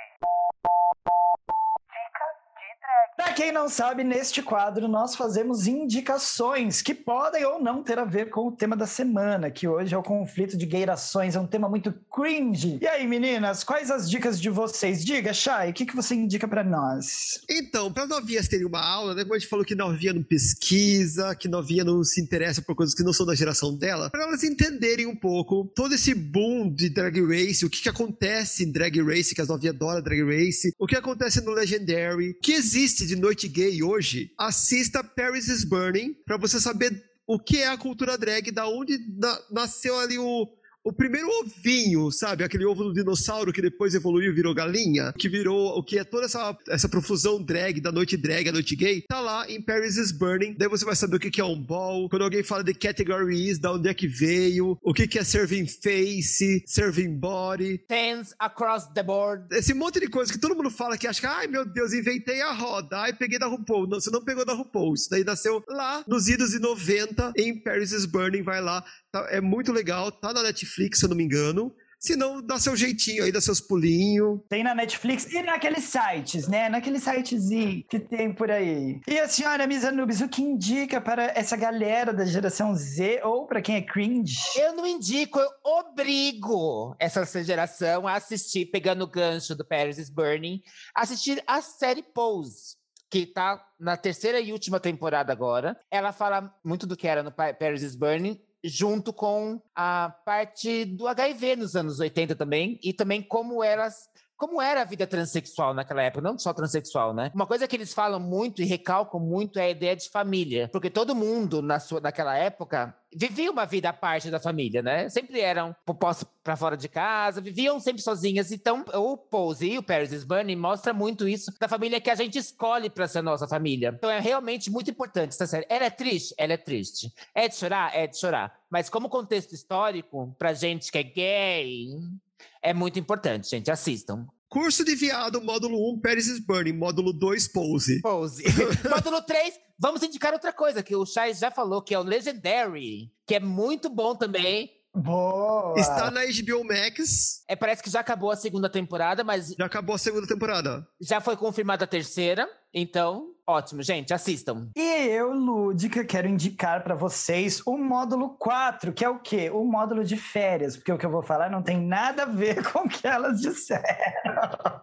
Dica de Drag. Quem não sabe, neste quadro nós fazemos indicações que podem ou não ter a ver com o tema da semana, que hoje é o conflito de gayrações, é um tema muito cringe. E aí, meninas, quais as dicas de vocês? Diga, Chay, o que, que você indica para nós? Então, para novinhas terem uma aula, né? Como a gente falou que novinha não pesquisa, que novinha não se interessa por coisas que não são da geração dela, para elas entenderem um pouco todo esse boom de drag race, o que, que acontece em drag race, que as novinhas adoram drag race, o que acontece no Legendary, o que existe de noite gay hoje, assista Paris is Burning para você saber o que é a cultura drag, da onde na- nasceu ali o, o primeiro ovinho, sabe? Aquele ovo do dinossauro que depois evoluiu e virou galinha, que virou o que é toda essa, essa profusão drag, da noite drag, a noite gay, tá lá em Paris is Burning. Daí você vai saber o que que é um ball, quando alguém fala de categories, da onde é que veio, o que é serving face, serving body, Fans across the board. esse monte de coisa que todo mundo fala que acha que, ai meu Deus, inventei a roda, ai peguei da RuPaul. Não, você não pegou da RuPaul. Isso daí nasceu lá nos idos de 90 em Paris is Burning, vai lá. Tá- é muito legal, tá na Netflix, se eu não me engano. Se não, dá seu jeitinho aí, dá seus pulinhos. Tem na Netflix e naqueles sites, né? Naquele sitezinho que tem por aí. E a senhora Misa Nubes, o que indica para essa galera da geração Z ou para quem é cringe? Eu não indico, eu obrigo essa geração a assistir, pegando o gancho do Paris is Burning, assistir a série Pose. Que tá na terceira e última temporada agora. Ela fala muito do que era no Pa- Paris is Burning, junto com a parte do HIV nos anos 80 também, e também como elas. Como era a vida transexual naquela época, não só transexual, né? Uma coisa que eles falam muito e recalcam muito é a ideia de família. Porque todo mundo, na sua, naquela época, vivia uma vida à parte da família, né? Sempre eram postos para fora de casa, viviam sempre sozinhas. Então, o Pose e o Paris is Burning mostra muito isso da família que a gente escolhe para ser nossa família. Então, é realmente muito importante essa série. Ela é triste? Ela é triste. É de chorar? É de chorar. Mas como contexto histórico, pra gente que é gay, é muito importante, gente. Assistam. Curso de viado, módulo 1, Paris is Burning. Módulo 2, Pose. Pose. Módulo 3, vamos indicar outra coisa que o Chay já falou, que é o Legendary, que é muito bom também. Boa! Está na HBO Max. É, parece que já acabou a segunda temporada, mas Já acabou a segunda temporada. já foi confirmada a terceira. Então, ótimo, gente, assistam. E eu, Lúdica, quero indicar para vocês o módulo 4, que é o quê? O módulo de férias, porque o que eu vou falar não tem nada a ver com o que elas disseram.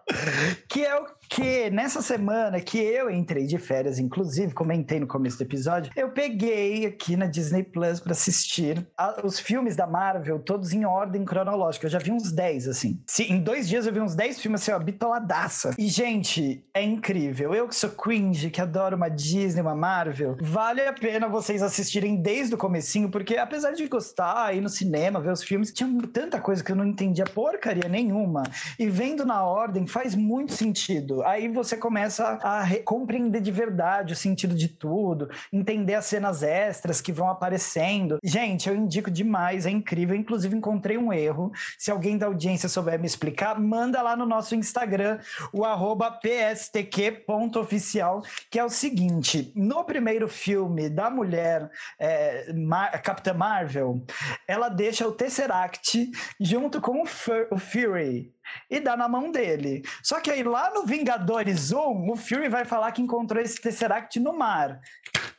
que é o quê? Nessa semana que eu entrei de férias, inclusive, comentei no começo do episódio, eu peguei aqui na Disney Plus para assistir a- os filmes da Marvel, todos em ordem cronológica. Eu já vi uns 10, assim. Se, em dois dias eu vi uns 10 filmes, assim, ó, bitoladaça. E, gente, é incrível. Eu que sou cringe, que adoro uma Disney, uma Marvel, vale a pena vocês assistirem desde o comecinho, porque apesar de gostar, ir no cinema, ver os filmes, tinha tanta coisa que eu não entendia porcaria nenhuma. E vendo na ordem faz muito sentido. Aí você começa a re- compreender de verdade o sentido de tudo, entender as cenas extras que vão aparecendo. Gente, eu indico demais, é incrível. Inclusive, encontrei um erro. Se alguém da audiência souber me explicar, manda lá no nosso Instagram, o arroba pstq.oficial, que é o seguinte: no primeiro filme da mulher é, Mar- Capitã Marvel, ela deixa o Tesseract junto com o, o Fury e dá na mão dele. Só que aí lá no Vingadores 1, o Fury vai falar que encontrou esse Tesseract no mar.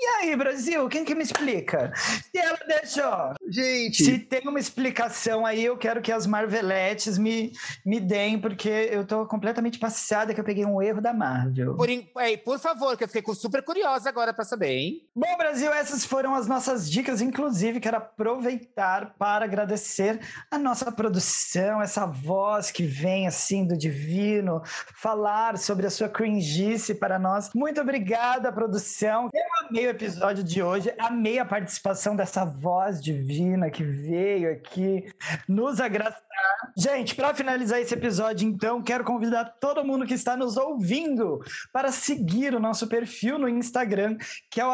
E aí, Brasil, quem que me explica? Se ela deixou, Gente, se tem uma explicação aí, eu quero que as Marveletes me, me deem, porque eu tô completamente passada que eu peguei um erro da Marvel. Por, in- é, por favor, que eu fiquei super curiosa agora pra saber, hein? Bom, Brasil, essas foram as nossas dicas. Inclusive, quero aproveitar para agradecer a nossa produção, essa voz que vem assim do divino, falar sobre a sua cringice para nós. Muito obrigada, produção. Eu amei o episódio de hoje, amei a participação dessa voz divina que veio aqui nos agraciar. Gente, para finalizar esse episódio, então, quero convidar todo mundo que está nos ouvindo para seguir o nosso perfil no Instagram, que é o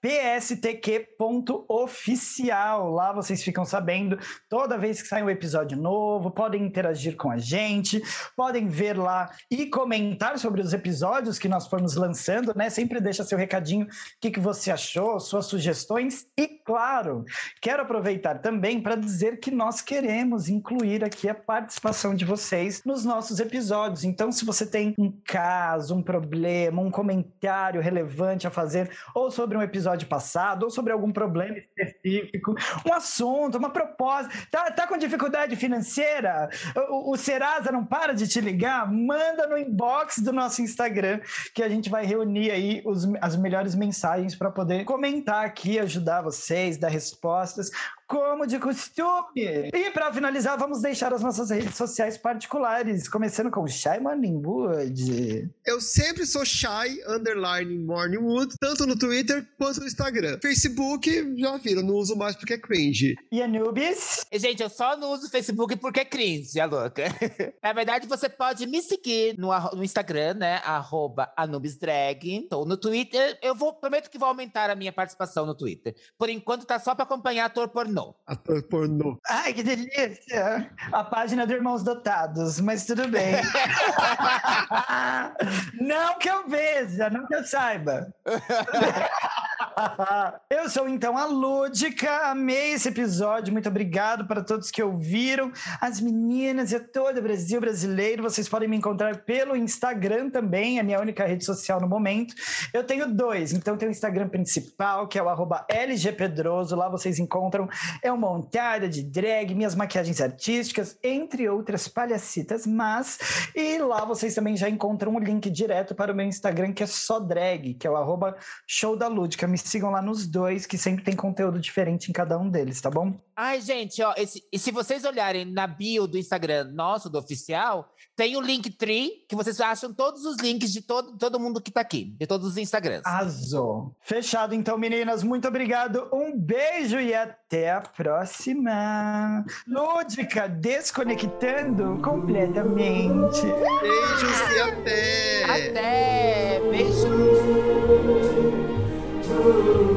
pstq.oficial. Lá vocês ficam sabendo toda vez que sai um episódio novo, podem interagir com a gente, podem ver lá e comentar sobre os episódios que nós formos lançando, né? Sempre deixa seu recadinho, o que, que você achou, suas sugestões. E claro, quero aproveitar também para dizer que nós queremos incluir aqui a participação de vocês nos nossos episódios. Então, se você tem um caso, um problema, um comentário relevante a fazer, ou sobre um episódio passado, ou sobre algum problema específico, um assunto, uma proposta, tá, tá com dificuldade financeira? O, o Serasa não para de te ligar? Manda no inbox do nosso Instagram que a gente vai reunir aí os- as melhores mensagens para poder comentar aqui, ajudar vocês, dar respostas como de costume. E para finalizar, vamos deixar as nossas redes sociais particulares, começando com Shy Morningwood. eu sempre sou shy, underline Morningwood, tanto no Twitter quanto no Instagram. Facebook, já viram, não uso mais porque é cringe. E Anubis? E, gente, eu só não uso Facebook porque é cringe, a louca. Na verdade, você pode me seguir no, no Instagram, né? Arroba AnubisDrag. Ou no Twitter, eu vou, prometo que vou aumentar a minha participação no Twitter. Por enquanto, tá só pra acompanhar ator pornô. Ator pornô. Ai, que delícia! A página do Irmãos Dotados, mas tudo bem. não que eu veja, não que eu saiba. Eu sou então a Lúdica, amei esse episódio, muito obrigado para todos que ouviram, as meninas e todo o Brasil brasileiro. Vocês podem me encontrar pelo Instagram também, é minha única rede social no momento. Eu tenho dois, então tem o Instagram principal, que é o LGPedroso, lá vocês encontram é uma montada de drag, minhas maquiagens artísticas, entre outras palhacitas, mas e lá vocês também já encontram o link direto para o meu Instagram, que é só drag, que é o arroba show da Lúdica. Me sigam lá nos dois, que sempre tem conteúdo diferente em cada um deles, tá bom? Ai, gente, ó, esse- e se vocês olharem na bio do Instagram nosso, do oficial, tem o Linktree, que vocês acham todos os links de todo, todo mundo que tá aqui, de todos os Instagrams. Arrasou. Fechado então, meninas. Muito obrigado. Um beijo e até a próxima. Lúdica, desconectando completamente. Beijos e até! Até! Beijo! Ooh.